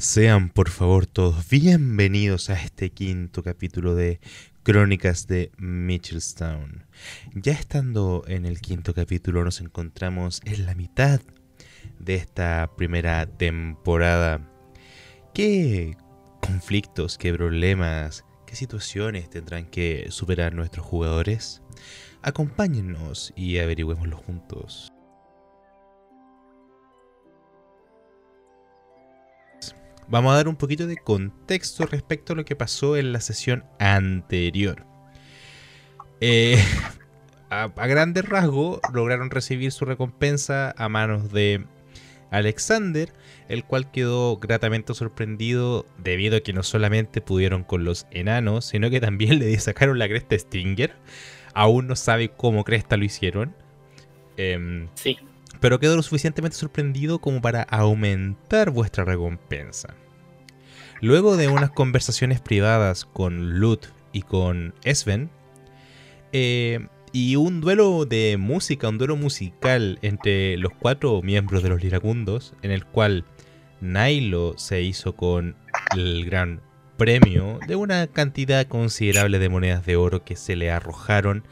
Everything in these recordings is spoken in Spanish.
Sean por favor todos bienvenidos a este quinto capítulo de Crónicas de Mitchellstown. Ya estando en el quinto capítulo nos encontramos en la mitad de esta primera temporada. ¿Qué conflictos, qué problemas, qué situaciones tendrán que superar nuestros jugadores? Acompáñennos y averigüémoslo juntos. Vamos a dar un poquito de contexto respecto a lo que pasó en la sesión anterior. Eh, a, grandes rasgos lograron recibir su recompensa a manos de Alexander, el cual quedó gratamente sorprendido debido a que no solamente pudieron con los enanos, sino que también le sacaron la cresta Stinger. Aún no sabe cómo cresta lo hicieron. Em, sí. Pero quedó lo suficientemente sorprendido como para aumentar vuestra recompensa. Luego de unas conversaciones privadas con Lut y con Sven, eh, y un duelo de música, un duelo musical entre los cuatro miembros de los Liracundos, en el cual Nailo se hizo con el gran premio de una cantidad considerable de monedas de oro que se le arrojaron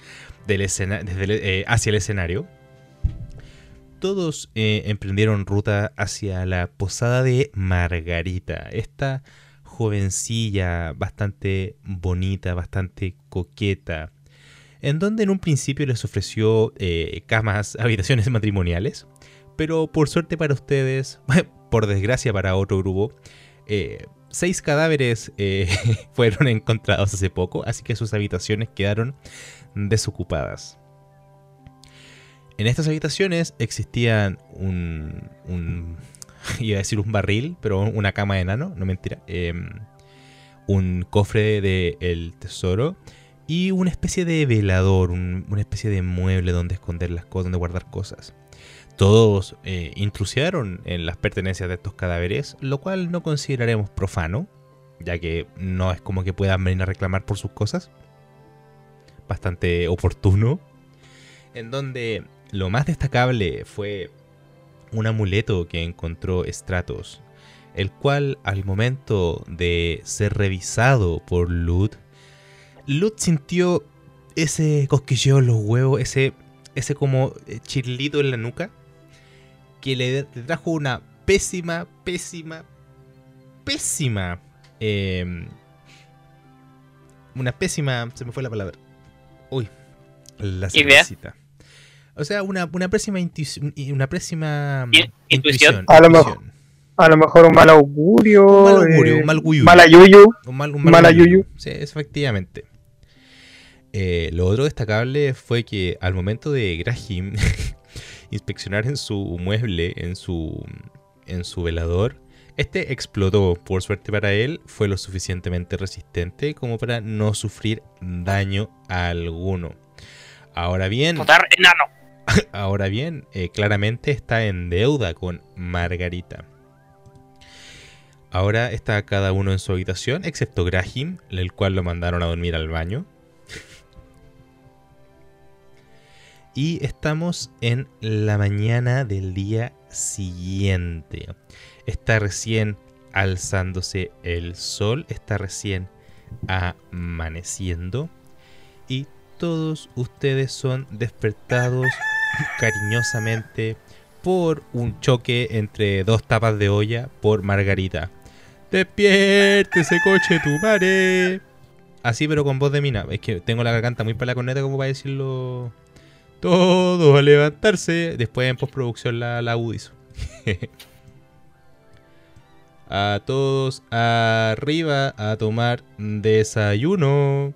del eh, hacia el escenario. Todos eh, emprendieron ruta hacia la posada de Margarita, esta jovencilla bastante bonita, bastante coqueta, en donde en un principio les ofreció eh, camas, habitaciones matrimoniales, pero por suerte para ustedes, por desgracia para otro grupo, eh, seis cadáveres fueron encontrados hace poco, así que sus habitaciones quedaron desocupadas. En estas habitaciones existían un, un iba a decir un barril, pero una cama de enano, no mentira. Em, un cofre del el tesoro y una especie de velador, una especie de mueble donde esconder las cosas, donde guardar cosas. Todos eh, intrusiaron en las pertenencias de estos cadáveres, lo cual no consideraremos profano, ya que no es como que puedan venir a reclamar por sus cosas. Bastante oportuno. En donde lo más destacable fue un amuleto que encontró Stratos, el cual al momento de ser revisado por Lut, Lut sintió ese cosquilleo en los huevos, ese, ese como eh, chirlito en la nuca, que le, trajo una pésima, pésima, pésima, em, una pésima, se me fue la palabra. Uy, la cervecita. O sea, una, una pésima, una pésima intuición. A lo mejor. A lo mejor un mal augurio. Un mal augurio, un mal guyu. Mala yuyu. Un mal, un mal yuyu. Sí, efectivamente. Eh, lo otro destacable fue que al momento de Graham inspeccionar en su mueble, en su, en su velador, este explotó. Por suerte para él, fue lo suficientemente resistente como para no sufrir daño alguno. Ahora bien. enano. Ahora bien, eh, claramente está en deuda con Margarita. Ahora está cada uno en su habitación, excepto Graham, el cual lo mandaron a dormir al baño. Y estamos en la mañana del día siguiente. Está recién alzándose el sol, está recién amaneciendo. Y todos ustedes son despertados cariñosamente por un choque entre dos tapas de olla por Margarita. ese coche tu madre. Así pero con voz de mina. Es que tengo la garganta muy para la corneta como para decirlo. Todo a levantarse. Después en postproducción la, la a todos arriba a tomar desayuno.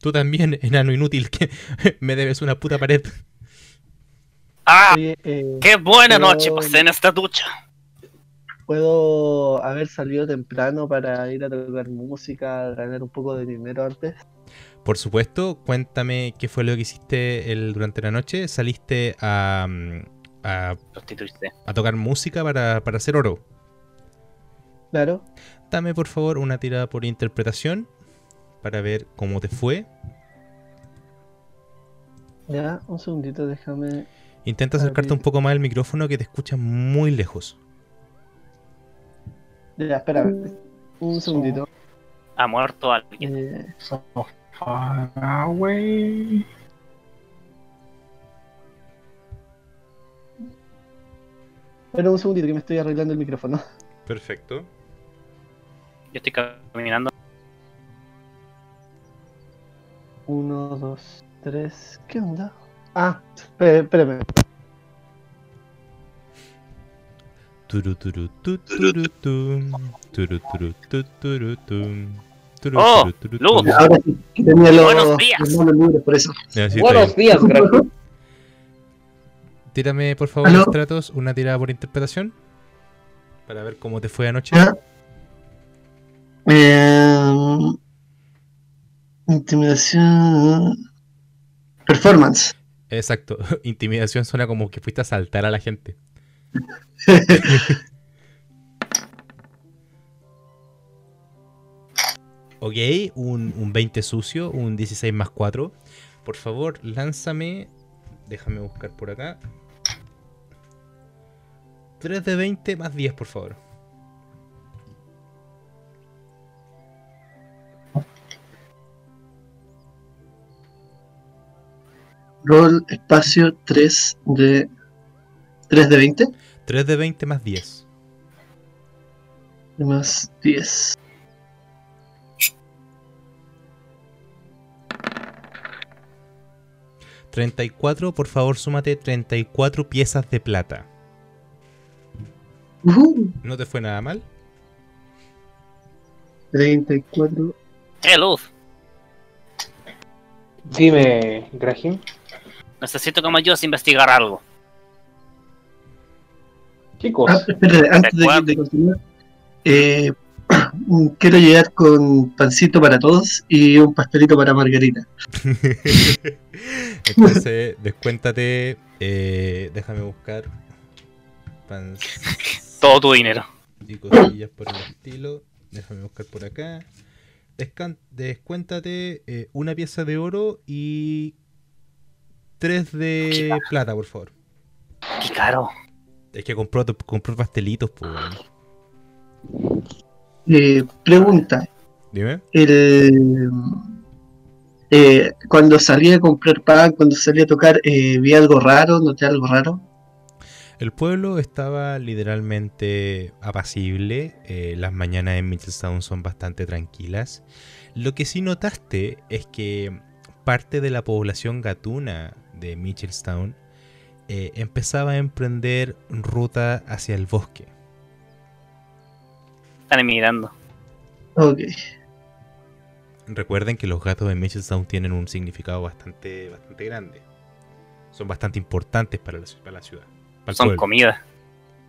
Tú también, enano inútil, que me debes una puta pared. ¡Ah! Eh, ¡Qué buena noche pasé en esta ducha! ¿Puedo haber salido temprano para ir a tocar música, ganar un poco de dinero antes? Por supuesto, cuéntame qué fue lo que hiciste el, durante la noche. ¿Saliste a, mm, a, a tocar música para, para hacer oro? Claro. Dame por favor una tirada por interpretación para ver cómo te fue. Ya, un segundito, déjame Intenta acercarte un poco más al micrófono que te escucha muy lejos. Ya, espera. Un segundito. Ha muerto alguien. Eh, So far away. espera un segundito que me estoy arreglando el micrófono. Perfecto. Yo estoy caminando. Uno, dos, tres. ¿Qué onda? Ah, espé- espérame. Turu, turu, tu, turu, tum. Turu, turu, tu, turu, tum. Turu, Oh, Luz. Ahora sí, que tenía los, Buenos días. los manos libres por eso. Ya, sí, está Buenos días, Graco. Tírame, por favor, ¿Aló? Stratos, una tirada por interpretación. Para ver cómo te fue anoche. Eh, intimidación. Performance. Exacto. Intimidación suena como que fuiste a saltar a la gente. Ok, un, un 20 sucio, un 16 más 4. Por favor, lánzame. Déjame buscar por acá. 3 de 20 más 10, por favor. Roll espacio 3 de. 3 de 20 3 de 20 más 10. más 10. ¿34? por favor, súmate 34 piezas de plata. Uh, ¿No te fue nada mal? 34. Eh, Luz. Dime, Graham. Necesito ayudes a investigar algo. Chicos, Ah, espérate, antes de, de continuar. Eh, quiero llegar con pancito para todos y un pastelito para Margarita. Entonces, descuéntate. eh, déjame buscar. Pan Todo tu dinero. y cosillas por el estilo. Déjame buscar por acá. Descuéntate eh, una pieza de oro y tres de plata, por favor. Qué caro. Es que compró, compró pastelitos, pues. Eh, pregunta: Dime. el, eh, cuando salí a comprar pan, cuando salí a tocar, eh, vi algo raro, noté algo raro. El pueblo estaba literalmente apacible. eh, las mañanas en Mitchellstown son bastante tranquilas. Lo que sí notaste es que parte de la población gatuna de Mitchellstown eh, empezaba a emprender ruta hacia el bosque. Están emigrando. Ok. Recuerden que los gatos de Mitchellstown tienen un significado bastante, bastante grande. Son bastante importantes para la, ci- para la ciudad. Son comida.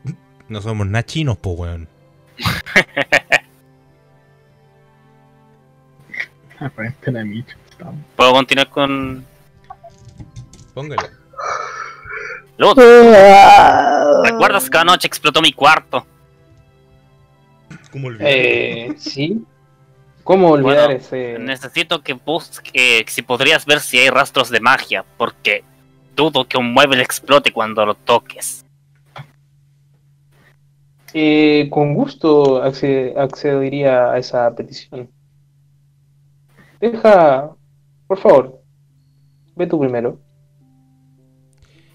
No somos nada chinos, po, weón. ¿Puedo continuar con Póngale. Luz? ¿Recuerdas que anoche explotó mi cuarto? ¿Cómo olvidar? eh, sí. ¿Cómo olvidar Bueno, ese? Necesito que busque si podrías ver si hay rastros de magia, porque dudo que un mueble explote cuando lo toques. Eh, con gusto acce- accedería a esa petición. Deja, por favor, ve tú primero.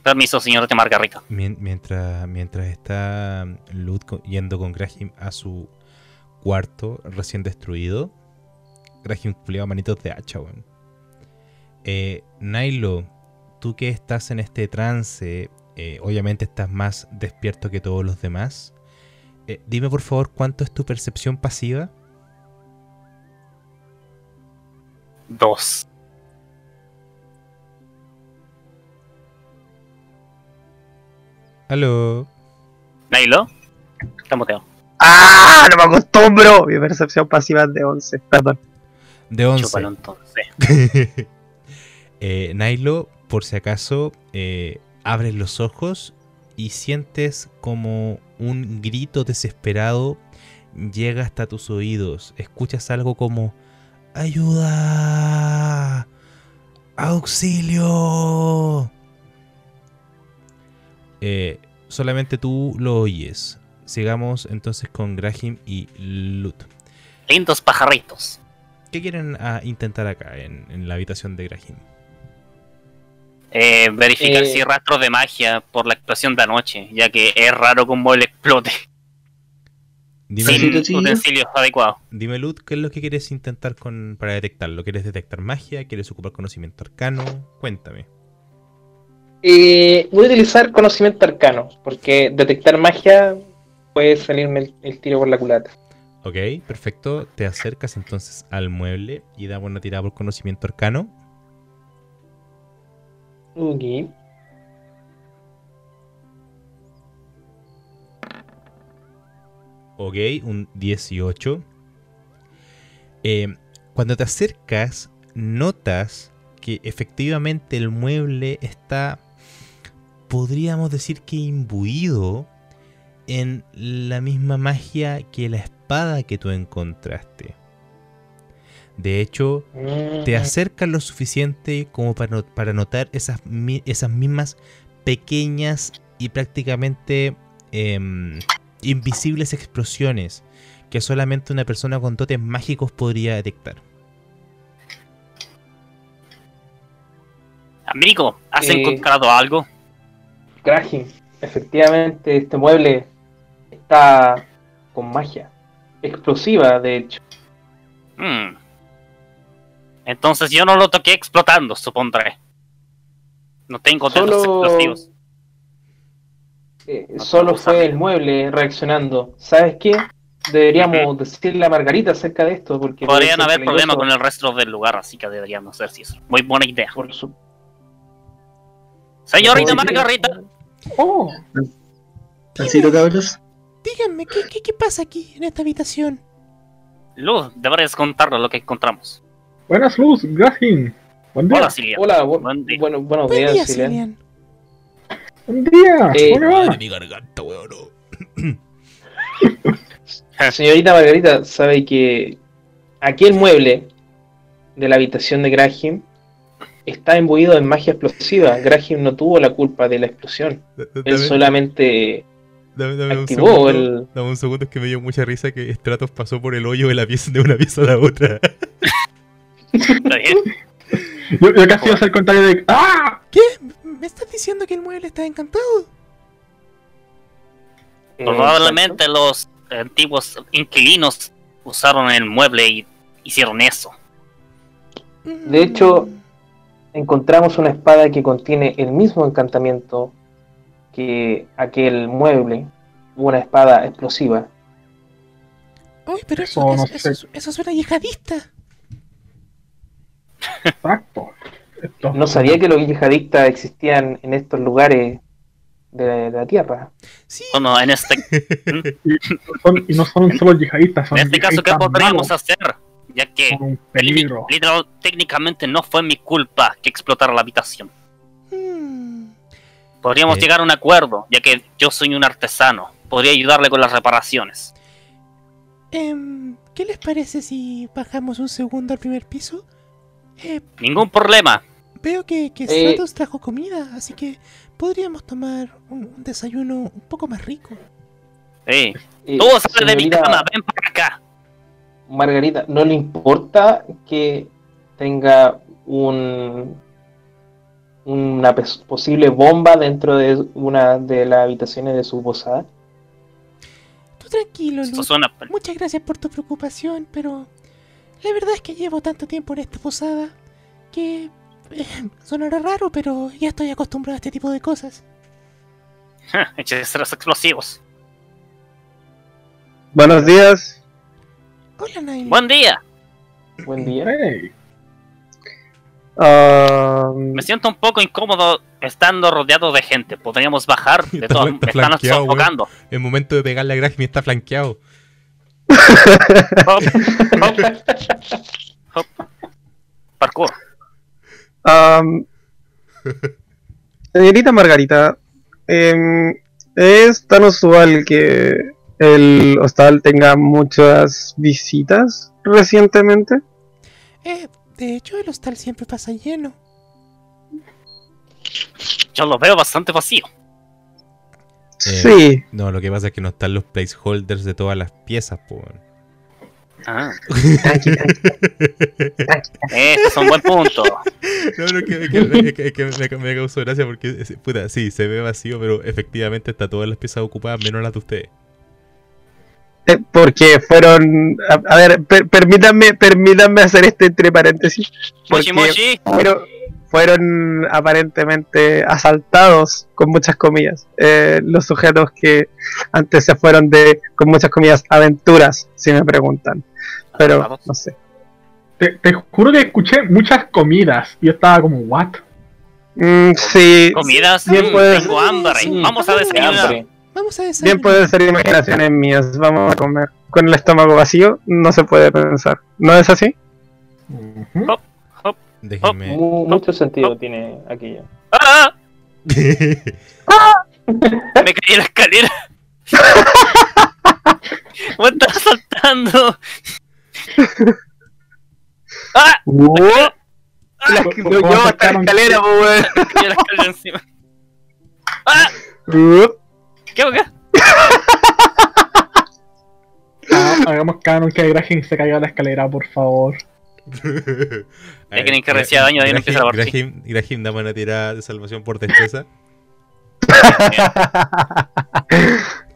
Permiso, señor de Margarita. Mien- Mientras, mientras está Lud yendo con Graham a su cuarto recién destruido, Graham culiao manitos de hacha, weón. Eh, Nailo, tú que estás en este trance, eh, obviamente estás más despierto que todos los demás. Eh, dime por favor cuánto es tu percepción pasiva. Dos. Aló. Nailo, está muteado. ¡Ah! No me acostumbro. Mi percepción pasiva es de 11. Perdón. De 11. Chúpalo entonces. eh, Nailo, por si acaso, eh, abres los ojos y sientes como un grito desesperado llega hasta tus oídos. Escuchas algo como ¡Ayuda! ¡Auxilio! Eh, solamente tú lo oyes. sigamos entonces con Graham y Lut. Lindos pajaritos. ¿Qué quieren ah, intentar acá en, en la habitación de Graham? Eh, verificar Eh. si hay rastros de magia por la explosión de anoche, ya que es raro que un mueble explote Dime, sin sí, utensilios adecuados. dime, Lut, ¿qué es lo que quieres intentar con, para detectarlo? ¿Quieres detectar magia? ¿Quieres ocupar conocimiento arcano? Cuéntame. Eh, voy a utilizar conocimiento arcano, porque detectar magia puede salirme el, el tiro por la culata. Ok, perfecto. Te acercas entonces al mueble y damos una tirada por conocimiento arcano. Ok. Ok, un 18. Eh, cuando te acercas, notas que efectivamente el mueble está, podríamos decir que imbuido en la misma magia que la espada que tú encontraste. De hecho, te Mm, acercas lo suficiente como para, para notar esas, mi- esas mismas pequeñas y prácticamente em, invisibles explosiones que solamente una persona con dotes mágicos podría detectar. Amigo, ¿has Eh. encontrado algo? Graham, efectivamente este mueble está con magia. Explosiva, de hecho. Hmm. Entonces yo no lo toqué explotando, supondré. No tengo dedos Solo- explosivos. Eh, No solo fue el mueble reaccionando. ¿Sabes qué? Deberíamos Ujú. decirle a Margarita acerca de esto. porque Podrían haber problemas con el resto del lugar, así que deberíamos hacer si eso. Muy buena idea. Por su- Señorita. Margarita, Oh, Alcito, cabros. Díganme, ¿qué, qué, qué pasa aquí en esta habitación? Luz, deberías contarnos lo que encontramos. Buenas luz, Graham. Buen día. Hola, Silvia. Hola, bu- Buen día. bueno, buenos Buen días, día. Cilian. Buen día. Eh, ¿Cómo va? mi garganta, weón. Señorita Margarita, sabe que aquel mueble de la habitación de Graham está imbuido en magia explosiva. Graham no tuvo la culpa de la explosión. Él solamente Dame, activó segundo, el- dame un segundo, es que me dio mucha risa que Stratos pasó por el hoyo de la pieza de una pieza a la otra. ¿Está bien? Yo, yo casi iba a hacer el comentario de. ¡Ah! ¿Qué? ¿Me estás diciendo que el mueble está encantado? Probablemente los antiguos inquilinos usaron el mueble y hicieron eso. De hecho, encontramos una espada que contiene el mismo encantamiento que aquel mueble, una espada explosiva. Uy, pero Eso eso, no eso, eso- eso suena yihadista. Exacto. No sabía que los yihadistas existían en estos lugares de la, de la tierra. Sí, Bueno, en este, son- y no son solo yihadistas, son en este caso, ¿qué podríamos malos, hacer? Ya que peligro. literal- técnicamente no fue mi culpa que explotara la habitación. Mm, Podríamos Eh. llegar a un acuerdo, ya que yo soy un artesano. Podría ayudarle con las reparaciones. em, ¿Qué les parece si bajamos un segundo al primer piso? Eh, Ningún problema. veo que, que Eh. Stratos trajo comida, así que podríamos tomar un, un desayuno un poco más rico. Sí. Eh, Tú sales de mi cama, ven para acá. Margarita, ¿no le importa que tenga un una posible bomba dentro de una de las habitaciones de su posada? Tú tranquilo, suena. Muchas gracias por tu preocupación, pero la verdad es que llevo tanto tiempo en esta posada que eh, sonará raro, pero ya estoy acostumbrado a este tipo de cosas. Hechiceros explosivos. Buenos días. Hola, Nail. Buen día. Buen día. Hey, Ah, Me siento un poco incómodo estando rodeado de gente. Podríamos bajar. De está me están sofocando. El momento de pegarle a Graham está flanqueado. Hop, hop. Hop. Parkour. am, señorita Margarita, em, es tan usual que el hostal tenga muchas visitas recientemente. Eh, de hecho, el hostal siempre pasa lleno. Yo lo veo bastante vacío. Sí. No, lo que pasa es que no están los placeholders de todas las piezas, weón. Ah, Tranqui, tranqui. ese es un buen punto. No, no, que, es que- es que- es que me, me causó gracia porque, es- puta, sí, se ve vacío, pero efectivamente está todas las piezas ocupadas, menos las de ustedes. Eh, Porque fueron. A, a ver, per- permítanme, permítanme hacer este entre paréntesis. Mochi Porque Mochi. fueron, fueron aparentemente asaltados, con muchas comillas, eh, los sujetos que antes se fueron de, con muchas comillas, aventuras, si me preguntan. Pero, Asaltados. no sé. Te, te juro que escuché muchas comidas y yo estaba como, ¿what? Mm, sí, Comidas. Bien Mm, puede tengo ser. hambre. Sí, Vamos a desayunar. Vamos a bien puede ser imaginaciones mías. Vamos a comer. Con el estómago vacío no se puede pensar. ¿No es así? Ujú. Déjenme. Mu- mucho sentido tiene aquello. ¡Ah! Me caí en la escalera. Me estaba saltando. ¡Ah! La, ¿Cómo- lo cómo llevo hasta la sacaron- escalera, po, weón. Me caí en la escalera encima. ¡Ah! ¿Qué hago acá? Ah, hagamos canon que Graham se caiga a la escalera, por favor. Ya que ni que reciba daño, de ahí no empieza la partida. Graham, Graham, dame una tirada de salvación por destreza.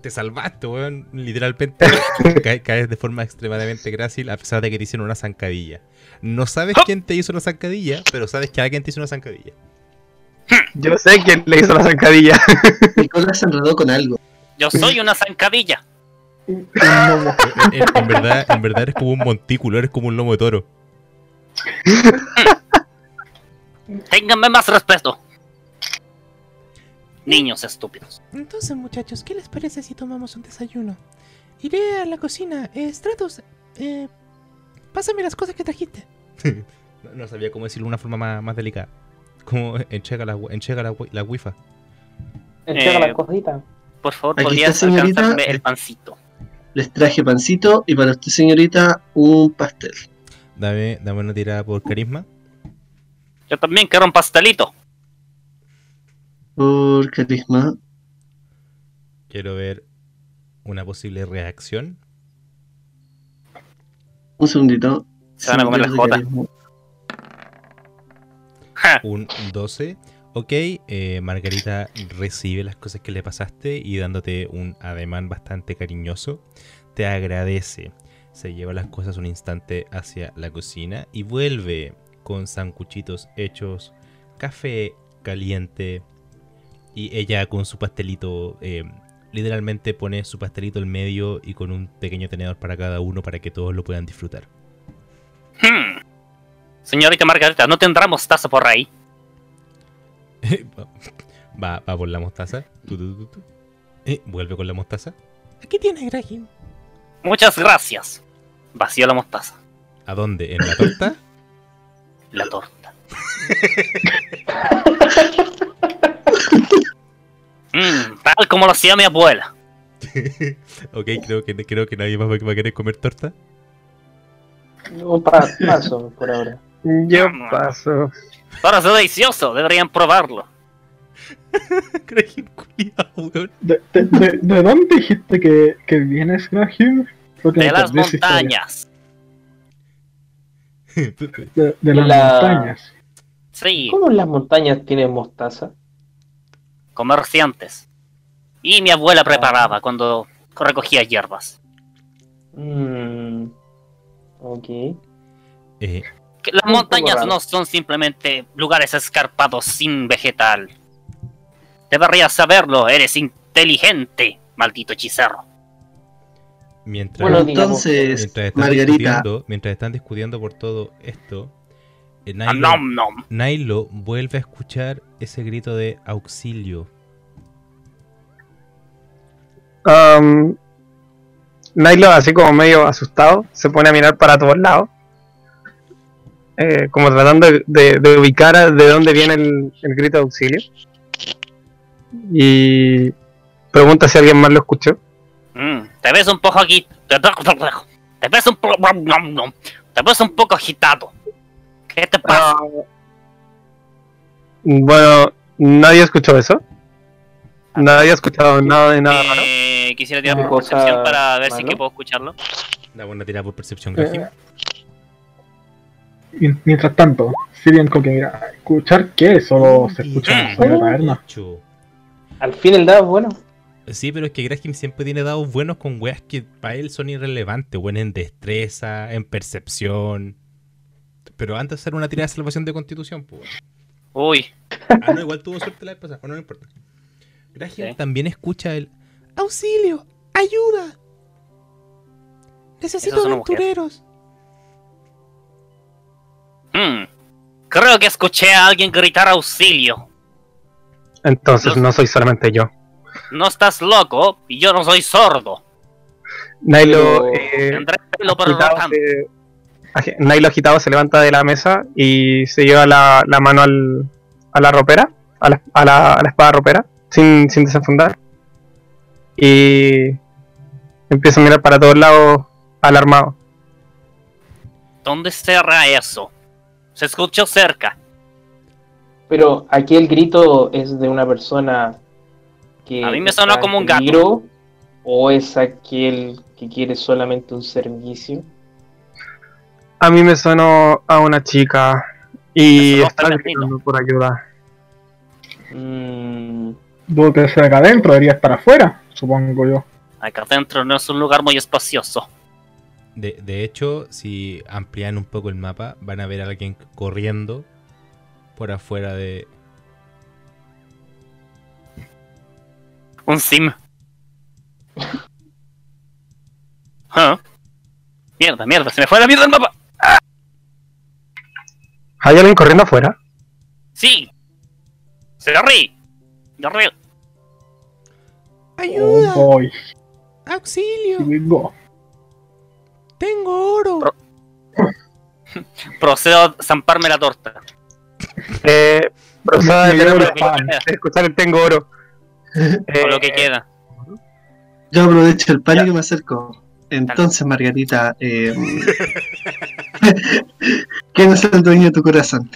Te salvaste, weón. Literalmente caes, caes de forma extremadamente grácil a pesar de que te hicieron una zancadilla. No sabes quién te hizo una zancadilla, pero sabes que alguien te hizo una zancadilla. Yo sé quién le hizo la zancadilla. Nicolás se enredó con algo. Yo soy una zancadilla. Un gnomo. En, en- en verdad, en verdad eres como un montículo, eres como un lomo de toro. Ténganme más respeto. Niños estúpidos. Entonces, muchachos, ¿qué les parece si tomamos un desayuno? Iré a la cocina. Eh, Stratos, eh, pásame las cosas que trajiste. No, no sabía cómo decirlo de una forma más, más delicada. Como enchega la, enchega la, la wifa. Entrega Eh, las cositas. Por favor, podrías alcanzarme el pancito. Les traje pancito y para usted, señorita, un pastel. Dame, dame una tirada por carisma. Yo también quiero un pastelito. Por carisma. Quiero ver una posible reacción. Un segundito. Se van a comer la Señor de jota. carisma. Ja. Un 12. Ok, eh, Margarita recibe las cosas que le pasaste y dándote un ademán bastante cariñoso, te agradece. Se lleva las cosas un instante hacia la cocina y vuelve con sancuchitos hechos, café caliente y ella con su pastelito, eh, literalmente pone su pastelito en medio y con un pequeño tenedor para cada uno para que todos lo puedan disfrutar. Hmm. Señorita Margarita, ¿no tendrá mostaza por ahí? va, va por la mostaza. Tu, tu, tu, tu. Eh, vuelve con la mostaza. Aquí tienes, Graham. Muchas gracias. Vacío la mostaza. ¿A dónde? ¿En la torta? La torta. Mm, tal como lo hacía mi abuela. ok, creo que, creo que nadie más va a querer comer torta. Un pa- paso por ahora. Yo paso. Ahora es delicioso, deberían probarlo. Que culiao, weón. ¿De, de, de- de dónde dijiste que, que vienes, que De las montañas. De, de las La- montañas. Sí, ¿Cómo en las montañas tienen mostaza? comerciantes. Y mi abuela preparaba cuando recogía hierbas. Mmm. Ok. Eh, Que las montañas no son simplemente lugares escarpados sin vegetal. Deberías saberlo, eres inteligente, maldito hechicero. mientras, Bueno, Entonces, mientras, están Margarita, discutiendo, mientras están discutiendo por todo esto, eh, Ah, Nailo, nom, nom. Nailo vuelve a escuchar ese grito de auxilio. Um, Nilo, así como medio asustado, se pone a mirar para todos lados. Eh, como tratando de, de- de ubicar de dónde viene el, el grito de auxilio. Y pregunta si alguien más lo escuchó. Mm, te ves un poco aquí. Te ves un poco. Te ves un poco agitado. ¿Qué te pasa? Ah, bueno, Nadie escuchó eso. Nadie ha escuchado nada de nada raro. Eh, quisiera tirar por percepción para ver si que puedo escucharlo. Da buena tirada por percepción, Graham. Eh, mien- Mientras tanto, Sirian como que mira, ¿escuchar qué? Solo se escucha en la taberna. Al fin el dado es bueno. Sí, pero es que Graham siempre tiene dados buenos con weas que para él son irrelevantes, weón, en destreza, en percepción. Pero antes de hacer una tirada de salvación de constitución, pues. Uy, Ah, no, igual tuvo suerte la vez pasada, bueno, no importa. Graham Sí. también escucha el. ¡Auxilio! ¡Ayuda! Necesito aventureros. Hmm. creo que escuché a alguien gritar auxilio. Entonces no soy solamente yo. No estás loco y yo no soy sordo. Nailo, eh, agitado se- Nailo agitado se levanta de la mesa y se lleva la, la mano al, a la ropera, a la, a la- a la espada ropera, sin, sin desenfundar. Y empieza a mirar para todos lados alarmado. ¿Dónde será eso? Se escuchó cerca. Pero aquí el grito es de una persona que. A mí me sonó como un gato. peligro, ¿O es aquel que quiere solamente un servicio? A mí me sonó a una chica y está gritando por ayuda. Mm, Dudo que sea acá adentro, debería estar afuera, supongo yo. Acá adentro no es un lugar muy espacioso. De, de hecho, si amplían un poco el mapa, van a ver a alguien corriendo por afuera de. Un sim. Ah. Mierda, mierda, se me fue la mierda el mapa. ¿Hay alguien corriendo afuera? Sí. Se lo rí. Lo. ¡Ayuda! Oh boy, ¡Auxilio! digo. ¡Tengo oro! Pro- Procedo a zamparme la torta. Eh, pan. de escuchar el tengo oro. Con lo que Eh, queda. Yo aprovecho el pánico y me acerco. Entonces, Margarita, eh, ¿quién es el dueño de tu corazón?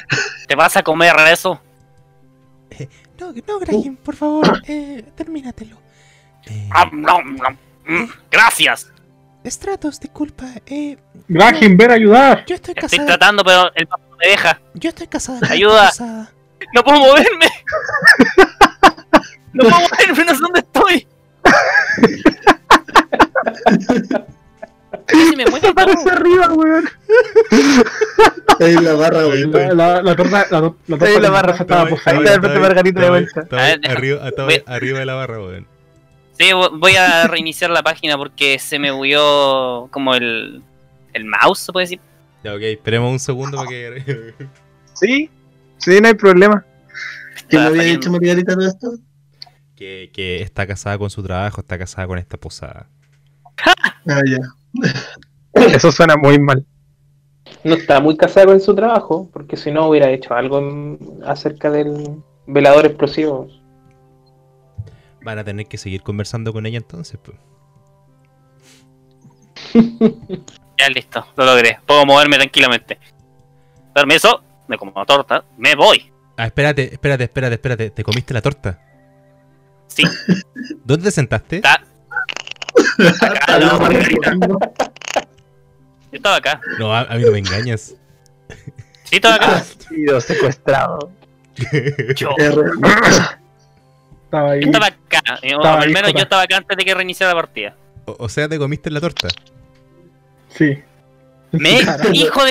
¿Te vas a comer eso? No, no, Graham, por favor, eh, termínatelo. eh, Ah, no, no. Gracias. Stratos, disculpa, eh, Graham, ven a ayudar. yo estoy Estoy casada. tratando, pero el no me deja. Yo estoy casada. Ayuda. No puedo moverme. No puedo moverme, no sé dónde estoy. Si me mueve arriba, weón. Ahí la barra, güey. La, la, la torta, la, la torta Ahí la de barra estaba Ahí Ahí Margarita de vuelta. arriba, arriba de la barra, weón. Sí, voy a reiniciar la página porque se me huyó como el, el mouse, se puede decir. Ya, ok, esperemos un segundo para que. Sí, sí, no hay problema. ¿Qué me había dicho Margarita todo esto? que, que está casada con su trabajo, está casada con esta posada. Ah, ya. Eso suena muy mal. no está muy casado con su trabajo, porque si no hubiera hecho algo en- acerca del velador explosivo. Van a tener que seguir conversando con ella entonces, pues. Ya listo, lo logré. Puedo moverme tranquilamente. Permiso, me como la torta, me voy. Ah, espérate, espérate, espérate, espérate. ¿Te comiste la torta? Sí, ¿Dónde te sentaste? está. Acá, al lado de Margarita. Yo estaba acá. No, a, a mí no me engañas. Sí, estaba acá. Sido secuestrado. Yo. Estaba ahí. yo estaba acá. eh, O al ahí, menos yo estaba acá antes de que reiniciara la partida. O, o sea, te comiste la torta. Sí. Me, Carajo. hijo de.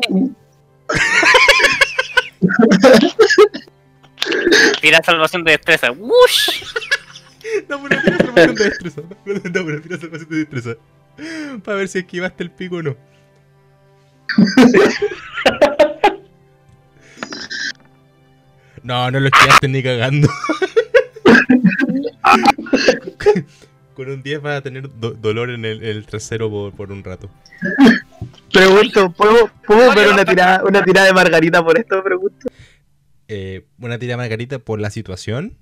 Tira salvación de destreza. ¡Wush! No, pero tira salvación de destreza. No, no, pero tira salvación de destreza. Para ver si esquivaste el pico o no. No, no lo esquivaste ni cagando. Con un 10 vas a tener do- dolor en el, el trasero por, por un rato. Pregunto, ¿puedo, ¿puedo ver una tirada, una tirada de Margarita por esto? Pregunto. Eh, una tira margarita por la situación.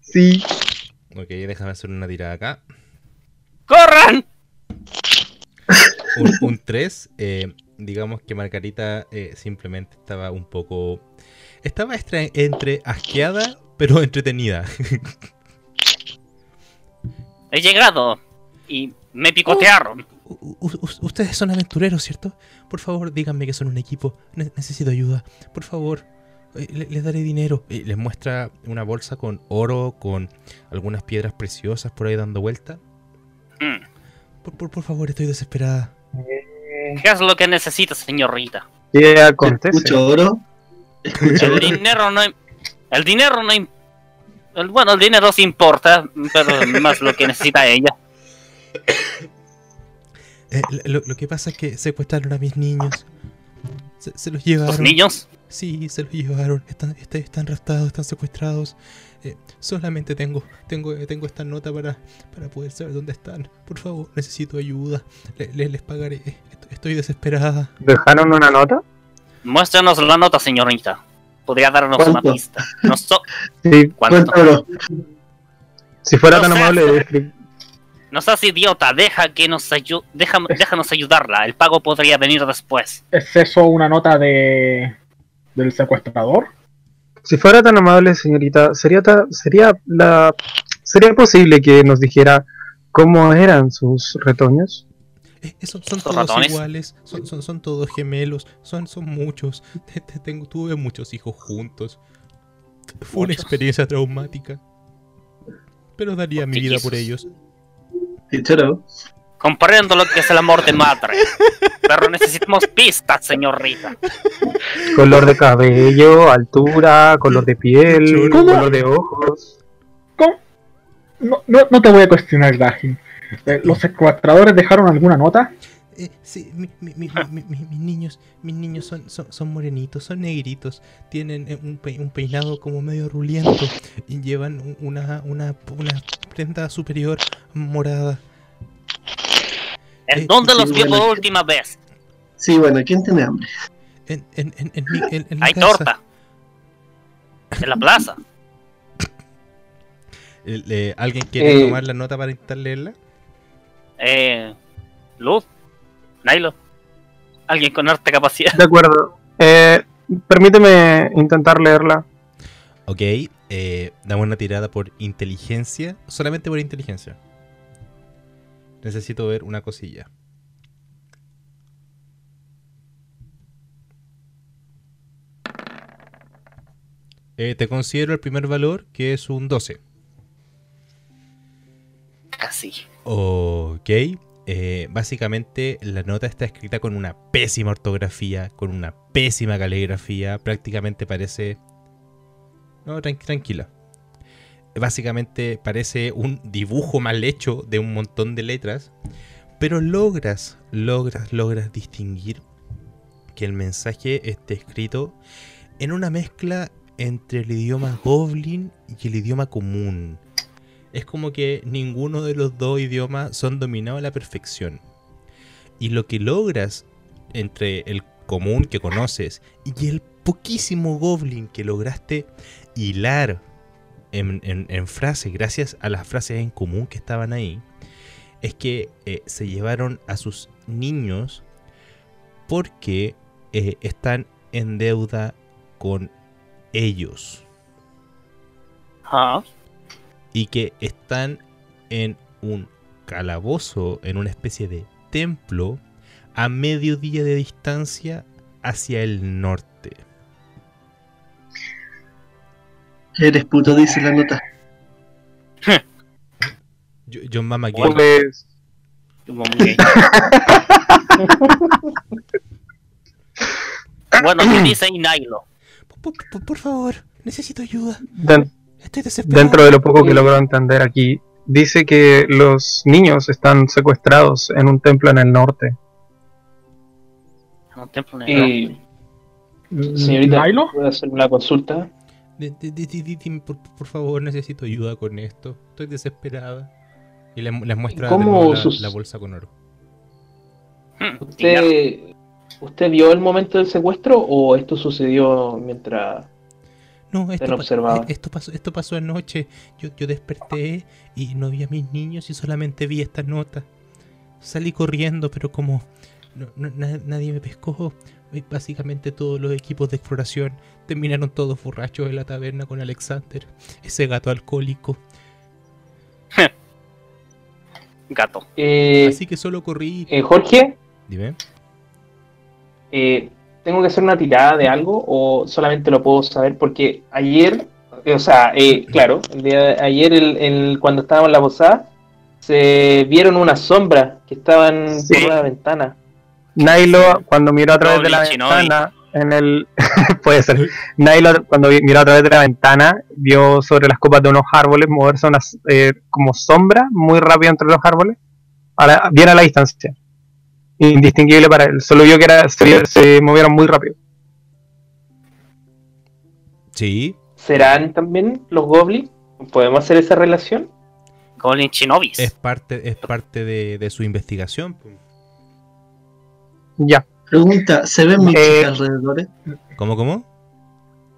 Sí. Ok, déjame hacer una tirada acá. ¡Corran! Un, un 3. digamos que Margarita eh, simplemente estaba un poco... Estaba entre asqueada, pero entretenida. He llegado y me picotearon. U- u- u- ustedes son aventureros, ¿cierto? Por favor, díganme que son un equipo. Ne- necesito ayuda. Por favor, eh, le- les daré dinero. Y les muestra una bolsa con oro, con algunas piedras preciosas por ahí dando vuelta. Mm. Por, por- por favor, estoy desesperada. ¿Qué es lo que necesita, señorita? ¿Qué acontece? Escucho oro. Escucho El oro. dinero no... El dinero no... el- Bueno, el dinero sí importa, pero más lo que necesita ella. Eh, lo, lo que pasa es que secuestraron a mis niños. Se, se los llevaron. Los niños... Sí, se los llevaron. Están, están, están raptados, están secuestrados. Eh, solamente tengo, tengo, tengo esta nota para, para poder saber dónde están. Por favor, necesito ayuda. Le- le- les pagaré. Estoy, estoy desesperada. ¿Dejaron una nota? Muéstranos la nota, señorita. Podría darnos una pista. No so- Sí, ¿Cuánto? ¿Cuánto oro? si fuera No tan amable No seas idiota, deja que nos ayu- deja- déjanos ayudarla. El pago podría venir después. ¿Es eso una nota de del secuestrador? Si fuera tan amable, señorita, sería ta- sería la sería posible que nos dijera cómo eran sus retoños. Eh, eh, son, son ¿Estos todos ratones? iguales. Son, son, son todos gemelos. Son, son muchos. Te- te- tengo, tuve muchos hijos juntos. Fue una experiencia traumática. Pero daría mi vida por ellos. Sincero. Comprendo lo que es el amor de madre. Pero necesitamos pistas, señorita. Color de cabello, altura, color de piel, color de ojos. ¿Cómo? No, no, no te voy a cuestionar, Graham. Eh, ¿Los secuestradores dejaron alguna nota? Eh, sí, mi- mi- mi- mi- mi- mis niños, mis niños son, son, son morenitos, son negritos, tienen eh, un, pe- un peinado como medio ruliento y llevan un- una, una, una prenda superior morada. ¿En Eh, dónde sí, los vio bueno. por última vez? Sí, bueno, ¿quién tiene hambre? En, en, en, en mi, en- en la Hay casa. torta. En la plaza. El- eh, ¿Alguien quiere Eh. tomar la nota para intentar leerla? Eh, Luz. Nailo. Alguien con arte capacidad. De acuerdo. Eh, permíteme intentar leerla. Ok, eh, damos una tirada por inteligencia, solamente por inteligencia. Necesito ver una cosilla. Eh, te considero el primer valor, que es un 12. Ok. eh, básicamente la nota está escrita con una pésima ortografía, con una pésima caligrafía. Prácticamente parece... No, tran- tranquila. Básicamente parece un dibujo mal hecho de un montón de letras. Pero logras, logras, logras distinguir que el mensaje esté escrito en una mezcla entre el idioma goblin y el idioma común. Es como que ninguno de los dos idiomas son dominados a la perfección. Y lo que logras entre el común que conoces y el poquísimo goblin que lograste hilar en, en- frases, gracias a las frases en común que estaban ahí, es que eh, se llevaron a sus niños porque eh, están en deuda con ellos Ah, y que están en un calabozo, en una especie de templo, a medio día de distancia hacia el norte. Eres puto, dice la nota. Yo- John Mama Gay. Pues, bueno, ¿qué dice ahí Nailo? Por, por- por favor, necesito ayuda. den- Estoy dentro de lo poco que logro entender aquí, dice que los niños están secuestrados en un templo en el norte. En un templo negro. Eh, señorita, ¿Nailo? ¿puedo hacer una consulta? De- de- de- de- de- dime, por, por favor, necesito ayuda con esto. Estoy desesperada. Y les, les muestra de ¿Cómo nuevo la, sus- la bolsa con oro. Hmm, dinero. ¿Usted, ¿Usted vio el momento del secuestro o esto sucedió mientras... No, esto, lo pa- observaba. eh, esto pasó, esto pasó anoche. Yo, yo desperté y no vi a mis niños y solamente vi esta nota. Salí corriendo, pero como, no- no- na- nadie me pescó. Básicamente todos los equipos de exploración terminaron todos borrachos en la taberna con Alexander, ese gato alcohólico. Gato. Eh, Así que solo corrí. eh, Jorge, Dime. eh, ¿tengo que hacer una tirada de algo o solamente lo puedo saber? Porque ayer, eh, o sea, eh, claro, el día de ayer el, el- cuando estábamos en la posada, se vieron unas sombras que estaban Sí. por la ventana. Nailo, cuando miró a través de la ventana, en el. puede ser. Nailo, cuando miró a través de la ventana, vio sobre las copas de unos árboles moverse unas eh, como sombra muy rápido entre los árboles, a la- bien a la distancia. Indistinguible para él. Solo vio que era, se, se movieron muy rápido. Sí. ¿Serán también los goblins? ¿Podemos hacer esa relación? Goblin Shinobis. Es parte, es parte de, de su investigación. Ya. Pregunta, ¿se ven Eh, michis alrededores? ¿Cómo, cómo?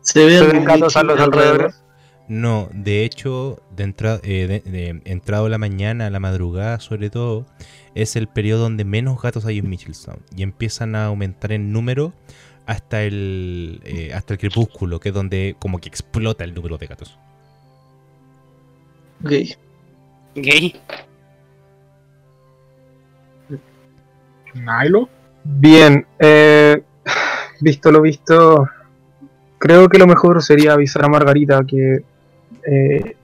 ¿Se ven, Se ven gatos michis a los alrededores. No, de hecho, de, entra- eh, de- de entrado la mañana, la madrugada sobre todo, es el periodo donde menos gatos hay en Mitchellstown. Y empiezan a aumentar en número hasta el, eh, hasta el crepúsculo, que es donde como que explota el número de gatos. Ok. Gay. Nilo. Bien, eh, visto lo visto, creo que lo mejor sería avisar a Margarita que, eh,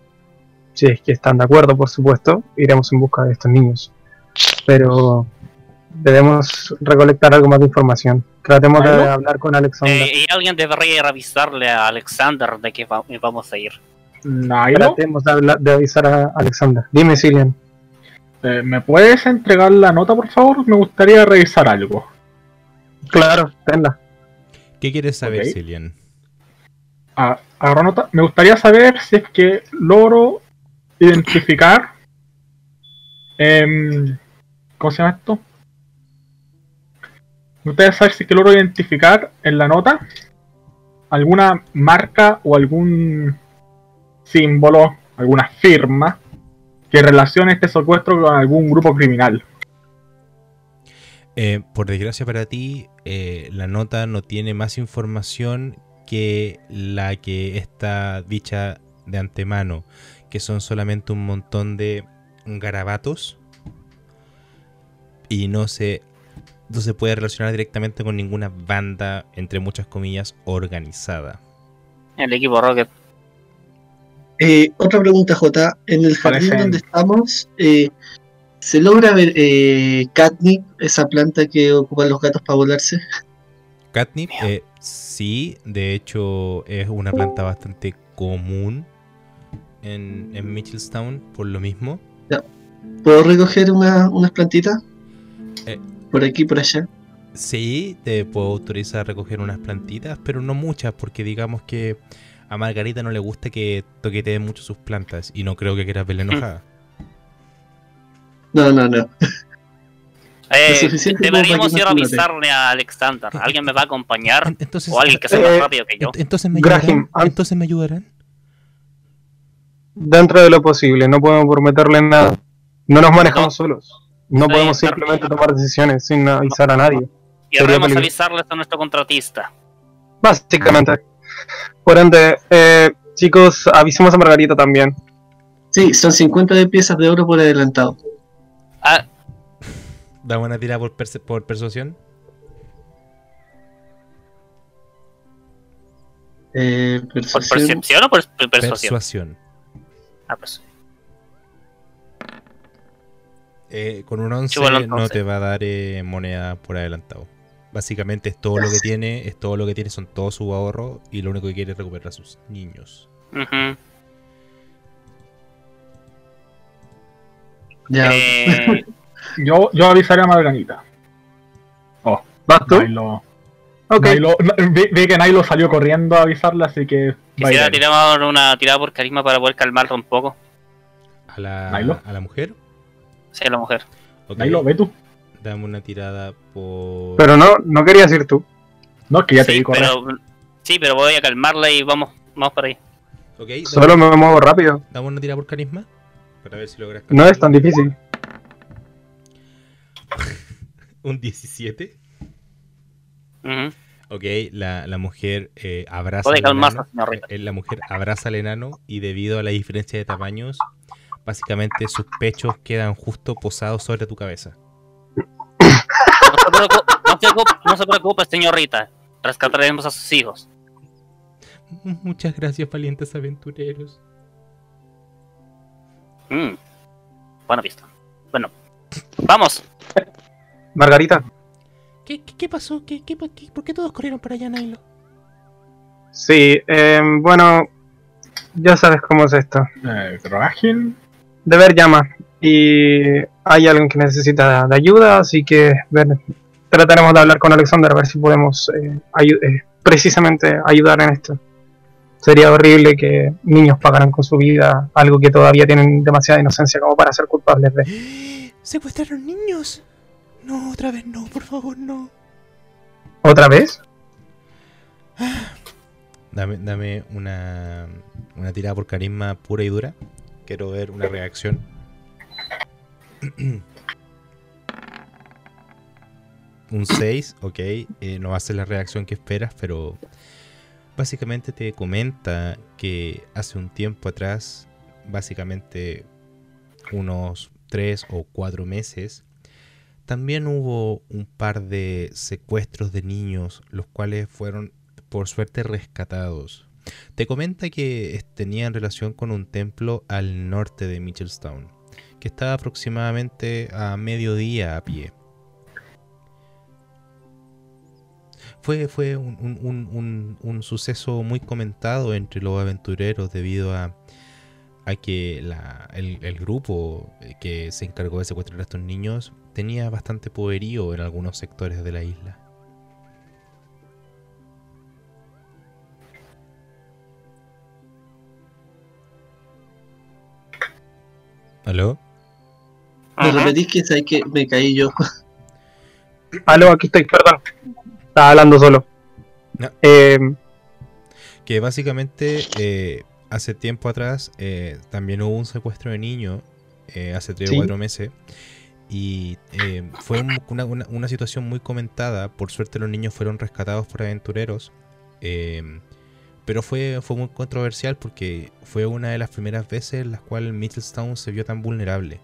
si es que están de acuerdo, por supuesto, iremos en busca de estos niños. Pero debemos recolectar algo más de información. Tratemos de hablar con Alexander. Eh, y alguien debería avisarle a Alexander de que va- vamos a ir. Tratemos de, hablar- de avisar a Alexander. Dime, Cillian. eh, ¿Me puedes entregar la nota, por favor? Me gustaría revisar algo. Claro, tenla. ¿Qué quieres saber, Ok. Cillian? Ah, agarro nota. Me gustaría saber si es que logro identificar. em, ¿Cómo se llama esto? Me gustaría saber si es que logro identificar en la nota alguna marca o algún símbolo, alguna firma que relacione este secuestro con algún grupo criminal. Eh, por desgracia para ti, eh, la nota no tiene más información que la que está dicha de antemano, que son solamente un montón de garabatos y no se, no se puede relacionar directamente con ninguna banda, entre muchas comillas, organizada. El equipo Rocket. Eh, otra pregunta, J. En el jardín Parecen- donde estamos, eh, ¿se logra ver eh, catnip, esa planta que ocupan los gatos para volarse? Catnip, eh, sí, de hecho es una planta bastante común en, en Mitchellstown, por lo mismo. ¿Puedo recoger una- unas plantitas? Eh. Por aquí, por allá. Sí, te puedo autorizar a recoger unas plantitas, pero no muchas, porque digamos que a Margarita no le gusta que toqueteen mucho sus plantas y no creo que quieras verla enojada. No, no, no. Eh, deberíamos ir a avisarle a Alexander. ¿Alguien me va a acompañar? Entonces, O alguien que sea Eh, más rápido que yo. ent- entonces me Graham, ayudarán. Entonces me ayudarán. Dentro de lo posible, no podemos prometerle nada. No nos manejamos No. solos. No Sí, podemos simplemente tomar decisiones sin avisar a nadie. Y debemos avisarles a nuestro contratista. Básicamente. Por ende, eh, chicos, avisemos a Margarita también. Sí, son 50 de piezas de oro por adelantado. Dame una tirada por, persuasión. Eh, ¿Por persuasión. percepción o por per- persuasión? Persuasión. Ah, pues. Eh, con un 11 Chúbalo, no te va a dar eh, moneda por adelantado. Básicamente es todo lo que tiene, es todo lo que tiene, son todos sus ahorros y lo único que quiere es recuperar a sus niños. Ujú. Ya. Eh, Yo, yo avisaré a Margarita. ¿Vas tú? Nailo, Ok. Nailo- no, vi, vi que Nailo salió corriendo a avisarla, así que. a quisiera tirar una tirada por carisma para poder calmarlo un poco. A la, ¿Nailo? a la mujer. Sí, la mujer. Ok, Nailo, ve tú. Dame una tirada por... Pero no, no querías ir tú. No, es que ya te vi correr. pero, sí, pero voy a calmarla y vamos, vamos por ahí. Solo me muevo rápido. dame una tirada por carisma. Para ver si logras No es tan difícil. Un 17. Ujú. Ok, la, la mujer eh, abraza al enano. Eh, La mujer abraza al enano y debido a la diferencia de tamaños, básicamente sus pechos quedan justo posados sobre tu cabeza. No se, preocupe, no, se preocupe, no se preocupe, señorita. Rescataremos a sus hijos. Muchas gracias, valientes aventureros. Mm. Buena vista. Bueno, vamos. Margarita, ¿Qué, qué, qué pasó? ¿Qué, qué, qué- por qué todos corrieron para allá, Nailo? sí, eh, bueno, ya sabes cómo es esto. Eh, Grahim, Deber llama y hay alguien que necesita de ayuda, así que ver, trataremos de hablar con Alexander a ver si podemos eh, ayu- eh, precisamente ayudar en esto. Sería horrible que niños pagaran con su vida algo que todavía tienen demasiada inocencia como para ser culpables de. ¿Secuestraron niños? No, otra vez no, por favor, no. ¿Otra vez? Dame, dame una, una tirada por carisma pura y dura. Quiero ver una reacción. Un 6, ok. eh, no va a ser la reacción que esperas, pero básicamente te comenta que hace un tiempo atrás, básicamente unos 3 o 4 meses, también hubo un par de secuestros de niños, los cuales fueron por suerte rescatados. Te comenta que tenían relación con un templo al norte de Mitchellstown, que está aproximadamente a mediodía a pie. Fue, fue un, un- un- un- suceso muy comentado entre los aventureros debido a, a que la- el, el grupo que se encargó de secuestrar a estos niños tenía bastante poderío en algunos sectores de la isla. ¿Aló? Me repetís que sabes que me caí yo. Aló, aquí estoy, perdón. Estaba hablando solo. No. Eh, Que básicamente eh, hace tiempo atrás eh, también hubo un secuestro de niños, eh, hace 3 Sí. o 4 meses, y eh, fue un- una, una- una situación muy comentada. Por suerte los niños fueron rescatados por aventureros, eh, pero fue, fue muy controversial porque fue una de las primeras veces en las cuales Mitchellstown se vio tan vulnerable.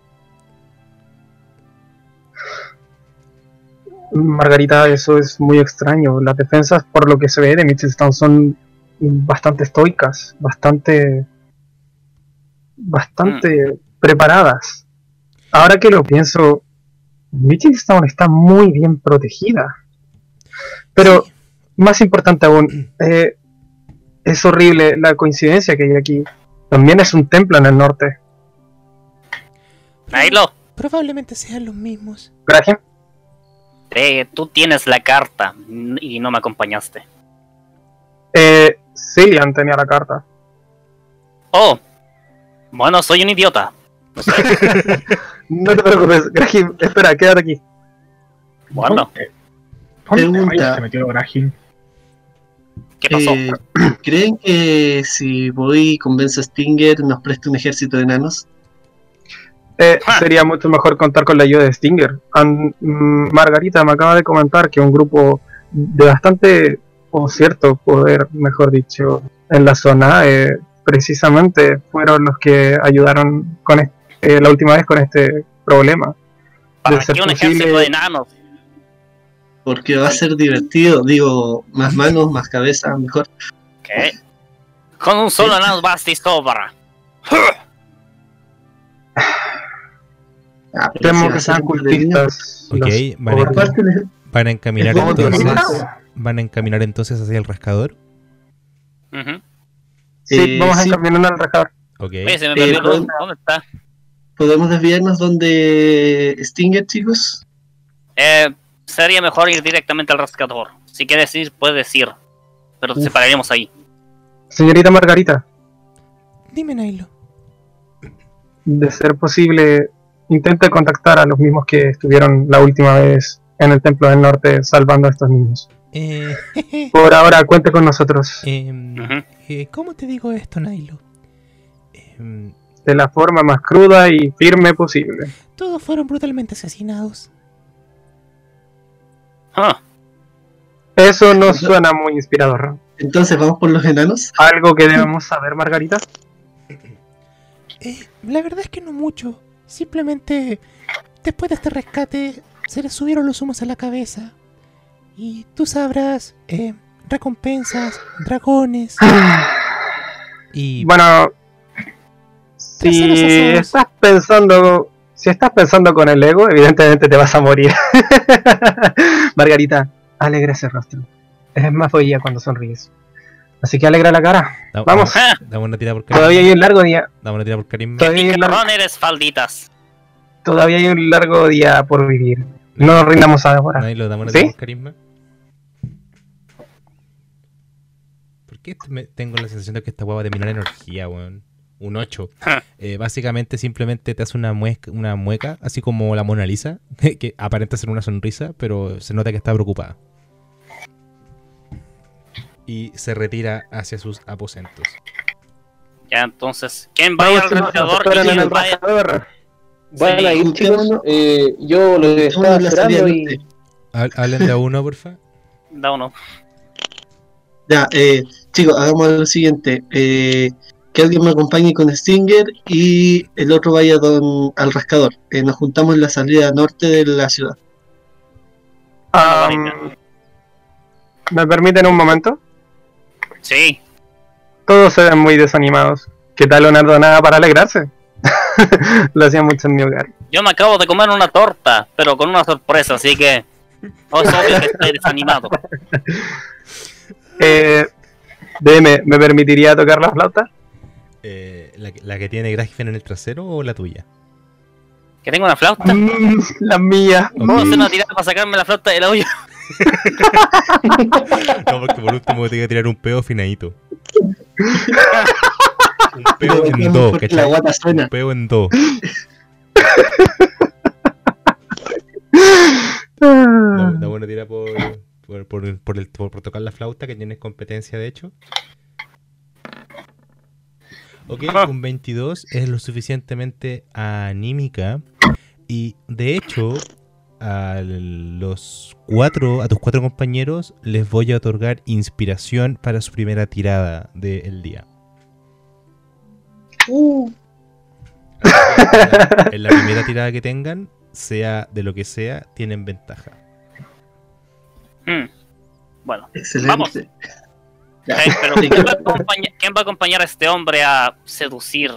Margarita, eso es muy extraño. Las defensas, por lo que se ve de Mitchellstown, son bastante estoicas, bastante. bastante preparadas. Ahora que lo pienso, Mitchellstown está muy bien protegida. Pero, Sí. más importante aún, eh, es horrible la coincidencia que hay aquí. También es un templo en el norte. Nailo, Probablemente sean los mismos. Graham, eh, tú tienes la carta y no me acompañaste. eh, Cillian tenía la carta. Oh, bueno, soy un idiota. No sé, No te preocupes, Graham, espera, quédate aquí. Bueno, ¿Dónde, dónde Pregunta. se metió Grahim? ¿qué pasó? Eh, ¿Creen que si voy y convenzo a Stinger nos preste un ejército de enanos? Eh, Ah. sería mucho mejor contar con la ayuda de Stinger. Mm, Margarita me acaba de comentar que un grupo de bastante, o cierto poder, mejor dicho, en la zona, eh, precisamente fueron los que ayudaron con es- eh, la última vez con este problema. ¿Para qué un posible- ejército de enanos? Porque va a ser divertido. Digo, más manos, más cabeza, mejor. ¿Qué? Con un solo enano basta y sobra. Ah, Temo que sean cultistas. Ok. Aparte, Van a encaminar ¿Cómo te entonces. Van a encaminar entonces hacia el rascador. Sí, Eh, vamos a sí. encaminar al rascador. Ok. Oye, se me Eh, perdió el ¿puedo- nombre. ¿Dónde está? ¿Podemos desviarnos donde Stinger, chicos? Eh, sería mejor ir directamente al rascador. Si quieres ir, puedes ir. Pero te Uf. separaremos ahí. Señorita Margarita, Dime, Nailo. de ser posible, intente contactar a los mismos que estuvieron la última vez en el Templo del Norte salvando a estos niños. Eh, Por ahora, cuente con nosotros em, eh, ¿Cómo te digo esto, Nailo? De la forma más cruda y firme posible. todos fueron brutalmente asesinados. Ah, Eso no suena muy inspirador. Entonces vamos por los enanos. ¿Algo que debemos saber, Margarita? Eh, la verdad es que no mucho. Simplemente, después de este rescate, se les subieron los humos a la cabeza. Y tú sabrás, eh, recompensas, dragones. Y Bueno, si estás pensando, si estás pensando con el ego, evidentemente te vas a morir. Margarita, alegra ese rostro. Es más bella cuando sonríes. Así que alegra la cara. Da- Vamos. da- Dame una tira por carisma. Todavía hay un largo día. Dame una tira por carisma. Todavía hay un largo, picarrón eres falditas. todavía hay un largo día por vivir. No nos rindamos ahora. Nailo, dame una ¿Sí? tira por carisma. ¿Por qué me- tengo la sensación de que esta hueá va a terminar en energía, weón? Un 8. Ja. Eh, básicamente simplemente te hace una mueca, una mueca, así como la Mona Lisa, que, aparenta ser una sonrisa, pero se nota que está preocupada. Y se retira hacia sus aposentos. Ya, entonces, ¿quién va a al rastreador quién el va a ir- rastreador. Van a Sí, ir, chicos. Eh, yo lo estaba esperando y. Hablen de a uno, porfa. Da uno. Ya, eh, chicos, hagamos lo siguiente. Eh, que alguien me acompañe con Stinger y el otro vaya don, al rascador. Eh, nos juntamos en la salida norte de la ciudad. Ah, Venga. ¿Me permiten un momento? Sí. Todos se ven muy desanimados. ¿Qué tal Leonardo nada para alegrarse? Lo hacía mucho en mi hogar. Yo me acabo de comer una torta, pero con una sorpresa, así que. oh, es obvio que estoy desanimado. Eh, DM, ¿me permitiría tocar la flauta? Eh, la, que- ¿La que tiene Grafen en el trasero o la tuya? ¿Que tengo una flauta? Mm, la mía. Ok. ¿Puedo hacer una tirada para sacarme la flauta del hoyo? No, porque por último te iba a tirar un peo finadito. un peo en Porque do, la ¿cachai? guata suena. Un peo en do. Da, da buena tira por, por, por, por el- por- por tocar la flauta, que tienes competencia de hecho. Ok, un 22 es lo suficientemente anímica. Y de hecho, a los cuatro, a tus cuatro compañeros les voy a otorgar inspiración para su primera tirada del día. Así que en la- en la primera tirada que tengan, sea de lo que sea, tienen ventaja. Hmm. Bueno, Excelente. Vamos. Pero ¿quién va, a acompañar, quién va a acompañar a este hombre a seducir?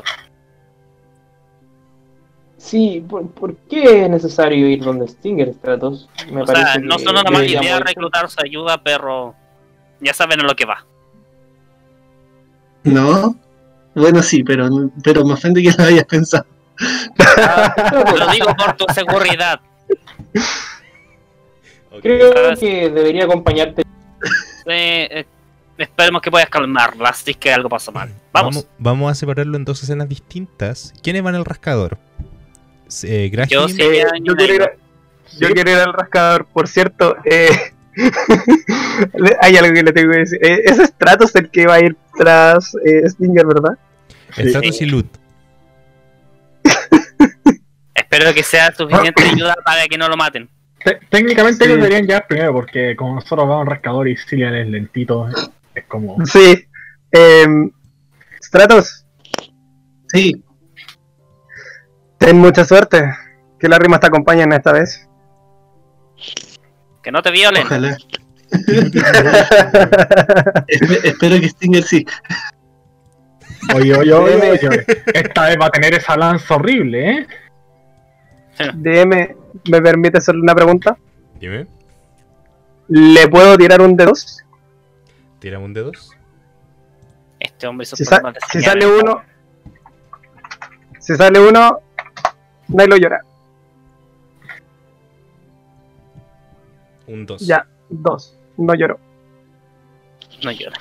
Sí, ¿por, por qué es necesario ir donde Stinger, Stratos? Me O sea, no que son una mala idea ir. reclutar su ayuda, pero ya saben a lo que va. No. Bueno, sí, pero, pero me ofende que lo hayas pensado. Lo digo por tu seguridad. Creo ¿Sabes? que debería acompañarte. Eh, eh, esperemos que puedas calmarla, si es que algo pasa mal. Vamos. Vamos, vamos a separarlo en dos escenas distintas. ¿Quiénes van al rascador? Eh, Yo sí. Eh, ya, yo, quiero ir ya. a- yo quiero ir al rascador, por cierto. eh, hay algo que le tengo que decir. Eh, ese es Stratos el que va a ir tras eh, Stinger, ¿verdad? Stratos y Lut. Espero que sea suficiente ayuda para que no lo maten. Te- técnicamente Sí. ellos deberían llegar primero porque como nosotros vamos a rascador y Cillian es lentito, es como... Sí. Eh, Stratos, Sí, ten mucha suerte. Que las rimas te acompañen esta vez. Que no te violen. ojalá. Espe- espero que Stinger sí. Oye, oye, oye, oye, esta vez va a tener esa lanza horrible, ¿eh? DM, ¿me permite hacerle una pregunta? Dime. ¿Le puedo tirar un de dos? Tira un de dos. Este hombre hizo Si, sa- de si sale uno, si sale uno, nadie lo llora. Un dos. Ya, dos, no lloro. No llora.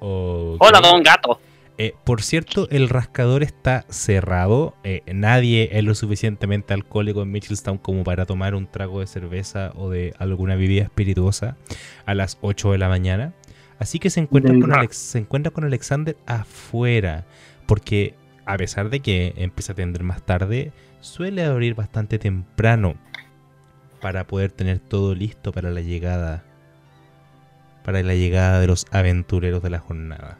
Hola, don gato. Eh, por cierto, el rascador está cerrado. Eh, nadie es lo suficientemente alcohólico en Mitchellstown como para tomar un trago de cerveza o de alguna bebida espirituosa a las 8 de la mañana. Así que se encuentra, con Venga. Alex- se encuentra con Alexander afuera. Porque a pesar de que empieza a atender más tarde, suele abrir bastante temprano. para poder tener todo listo para la llegada para la llegada de los aventureros de la jornada.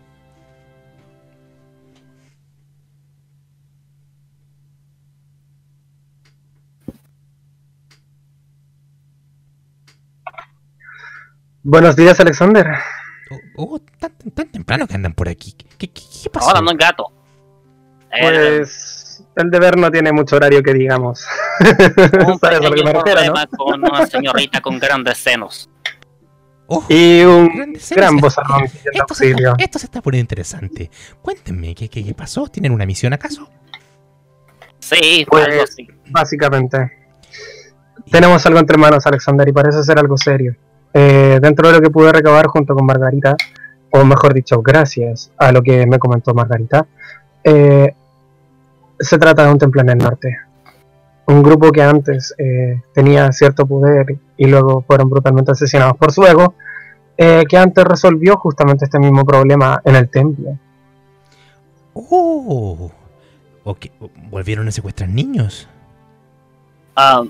Buenos días, Alexander. Oh, tan, tan temprano que andan por aquí. ¿Qué, qué, qué pasó? Ahora no es gato. Eh, Pues el deber no tiene mucho horario que digamos. un ¿Sabes lo que me refiero, problema con una señorita con grandes senos. Oh, Y un gran bozarrón Esto se, auxilio. está, esto se está poniendo interesante. Cuéntenme, ¿qué, qué, qué pasó? ¿Tienen una misión acaso? Sí, Pues- algo así. Básicamente. Tenemos algo entre manos, Alexander, y parece ser algo serio. Eh, dentro de lo que pude recabar junto con Margarita, o mejor dicho, gracias a lo que me comentó Margarita, eh, se trata de un templo en el norte. Un grupo que antes eh, tenía cierto poder y luego fueron brutalmente asesinados por su ego, eh, que antes resolvió justamente este mismo problema en el templo. Oh, ok, ¿volvieron a secuestrar niños? Ah,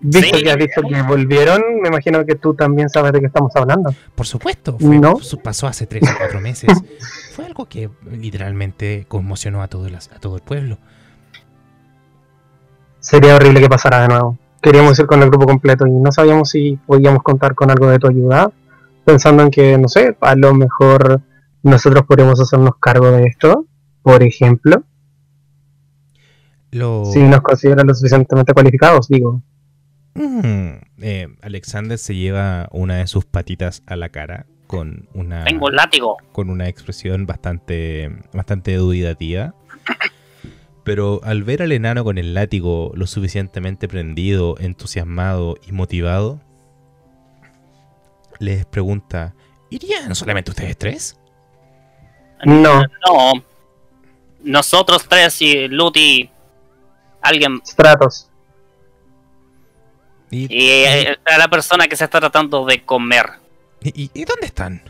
Visto Sí. que has dicho que volvieron, me imagino que tú también sabes de qué estamos hablando. Por supuesto, fue- No. pasó hace tres o cuatro meses. Fue algo que literalmente conmocionó a todo, el, a todo el pueblo. Sería horrible que pasara de nuevo. Queríamos ir con el grupo completo y no sabíamos si podíamos contar con algo de tu ayuda, pensando en que, no sé, a lo mejor nosotros podríamos hacernos cargo de esto, por ejemplo, Lo... si nos consideran lo suficientemente cualificados, digo. Mm, Eh, Alexander se lleva una de sus patitas a la cara con una, tengo un látigo. con una expresión bastante, bastante dubitativa. Pero al ver al enano con el látigo lo suficientemente prendido, entusiasmado y motivado, les pregunta, ¿Irían solamente ustedes tres? No, No. Nosotros tres y Luti. Alguien. Stratos. ¿Y, Y eh, a la persona que se está tratando de comer. y- y- y dónde están?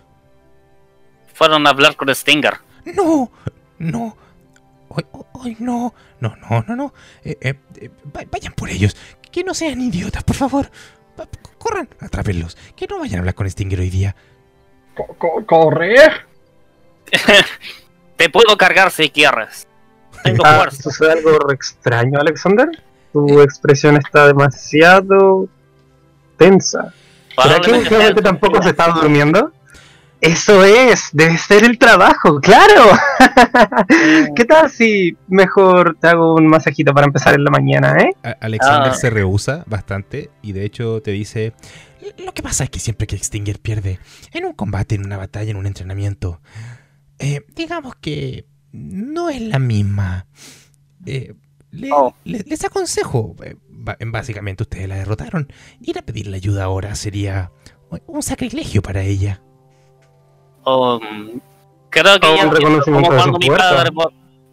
Fueron a hablar con Stinger. No, no. Ay, ay, no. No, no, no, no. Eh, eh, eh, va- vayan por ellos. Que no sean idiotas, por favor. Corran, atrápenlos. Que no vayan a hablar con Stinger hoy día. Co- co- ¡Corre! Te puedo cargar si quieres. Tengo Ah, fuerza. ¿Sucede algo extraño, Alexander? Tu expresión está demasiado tensa. ¿Será que últimamente tampoco se está durmiendo? Eso es, debe ser el trabajo, claro. ¿Qué tal si mejor te hago un masajito para empezar en la mañana, eh? A- Alexander Ah. se rehúsa bastante y de hecho te dice, Lo que pasa es que siempre que Stinger pierde, en un combate, en una batalla, en un entrenamiento, eh, digamos que no es la misma. Eh, le- Oh. le- les aconsejo, eh, básicamente ustedes la derrotaron, ir a pedirle ayuda ahora sería un sacrilegio para ella. Um, creo que O ya es como cuando mi padre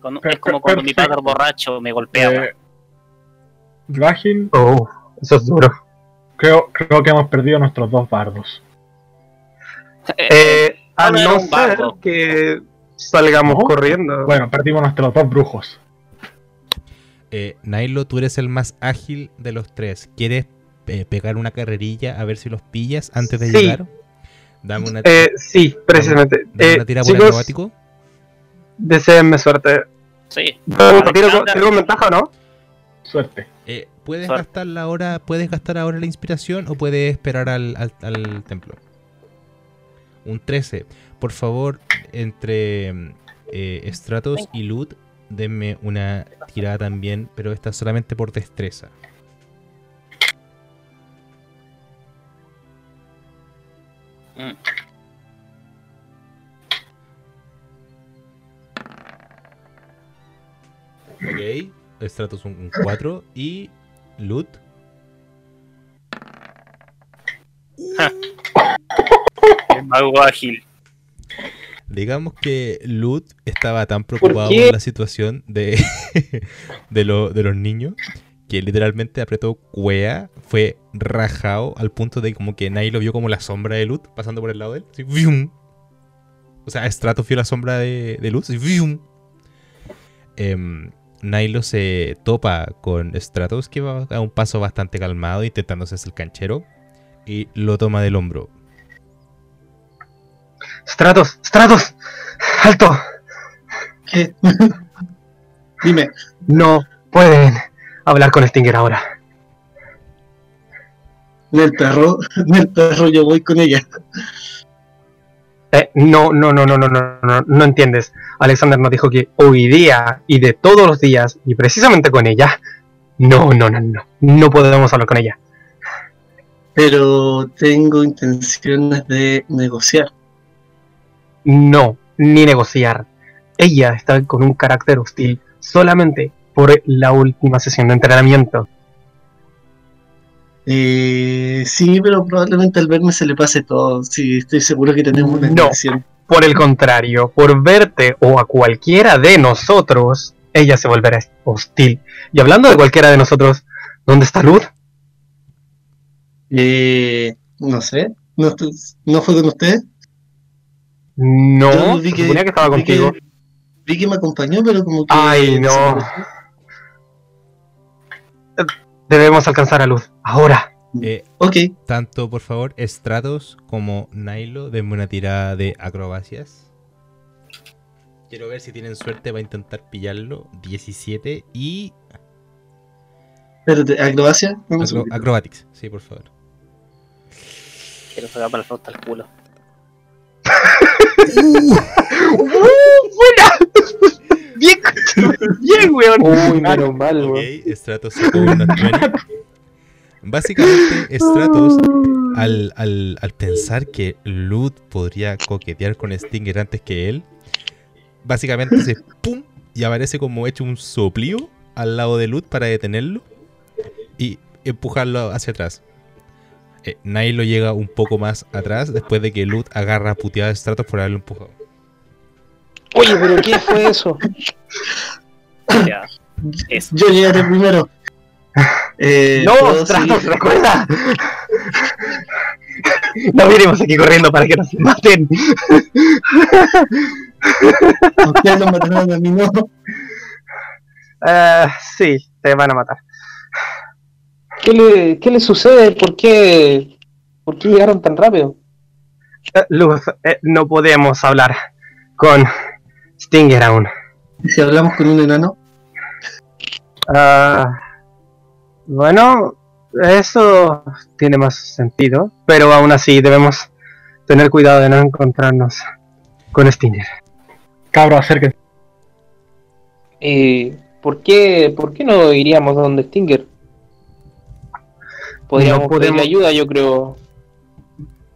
cuando- es como cuando mi padre borracho me golpeaba. Eh, Oh, eso es duro. creo, creo que hemos perdido nuestros dos bardos. Eh, a no ser que salgamos ¿No? corriendo. Bueno, perdimos nuestros dos brujos. Eh, Nailo, tú eres el más ágil de los tres. ¿Quieres eh, pegar una carrerilla a ver si los pillas antes de Sí. llegar? Dame una, Eh, sí, precisamente. dame Eh, una tira por acrobático. deseenme suerte. Sí. ¿Tiro, con- ventaja o no? Suerte. Eh, ¿Puedes Suerte. gastar la hora, puedes gastar ahora la inspiración o puedes esperar al, al- al templo? Un 13. Por favor, entre eh, Stratos y Loot, denme una tirada también, pero esta solamente por destreza. Mm. Ok. Stratos un 4 y Loot. El mago ágil. Digamos que Lut estaba tan preocupado por la situación de, de, lo- de los niños que literalmente apretó cuea, fue rajado al punto de como que nadie lo vio como la sombra de Lut pasando por el lado de él. así, ¡vium! O sea, Stratos vio la sombra de, de Lut. así, ¡vium! Em, Nilo se topa con Stratos, que va a un paso bastante calmado, intentándose hacer el canchero, y lo toma del hombro. Stratos, Stratos, alto. ¿Qué? Dime, No pueden hablar con Stinger ahora. en el perro, en el perro yo voy con ella. Eh, no, no, no, no, no, no, no, no entiendes. Alexander nos dijo que hoy día y de todos los días, y precisamente con ella, no, no, no, no, no podemos hablar con ella. Pero tengo intenciones de negociar. No, ni negociar. Ella está con un carácter hostil solamente por la última sesión de entrenamiento. Eh, sí, pero probablemente al verme se le pase todo. Sí, estoy seguro que tenemos una No. intención. Por el contrario, por verte o a cualquiera de nosotros, ella se volverá hostil. Y hablando de cualquiera de nosotros, ¿dónde está Luz? Eh, no sé, ¿no, ¿no fue con usted? No, Yo vi que- suponía que estaba vi que- contigo. Vi que me acompañó, pero como que. Ay, no. Debemos alcanzar a Luz. Ahora. Eh, Ok, tanto, por favor, Stratos como Nilo, denme una tirada de acrobacias. Quiero ver si tienen suerte, va a intentar pillarlo. 17 y espérate, acrobacia. Acro- acrobatics. Sí, por favor. Quiero sacarme la flauta al culo. Bien, bien, weón. Uy, menos mal, Ok, weón. Stratos sacó una 20. Básicamente, Stratos, al, al, al pensar que Lud podría coquetear con Stinger antes que él, básicamente se pum y aparece como hecho un soplío al lado de Lud para detenerlo y empujarlo hacia atrás. Eh, Nilo llega un poco más atrás después de que Lud agarra a puteada a Stratos por haberlo empujado. Oye, pero ¿qué fue eso? Ya. Eso. Yo llegaré primero. Eh, No, ¿puedo Stratos, recuerda. No vinimos aquí corriendo para que nos maten. Ustedes lo mataron a mí, no. Ah, sí, te van a matar. ¿Qué le, qué le sucede? ¿Por qué, ¿Por qué llegaron tan rápido? Eh, Luz, eh, no podemos hablar con Stinger aún. ¿Y si hablamos con un enano? Ah, bueno, eso tiene más sentido, pero aún así debemos tener cuidado de no encontrarnos con Stinger. Cabro, acérquense. Eh, ¿por, qué, ¿Por qué no iríamos donde Stinger? Podríamos No podemos- pedirle ayuda, yo creo.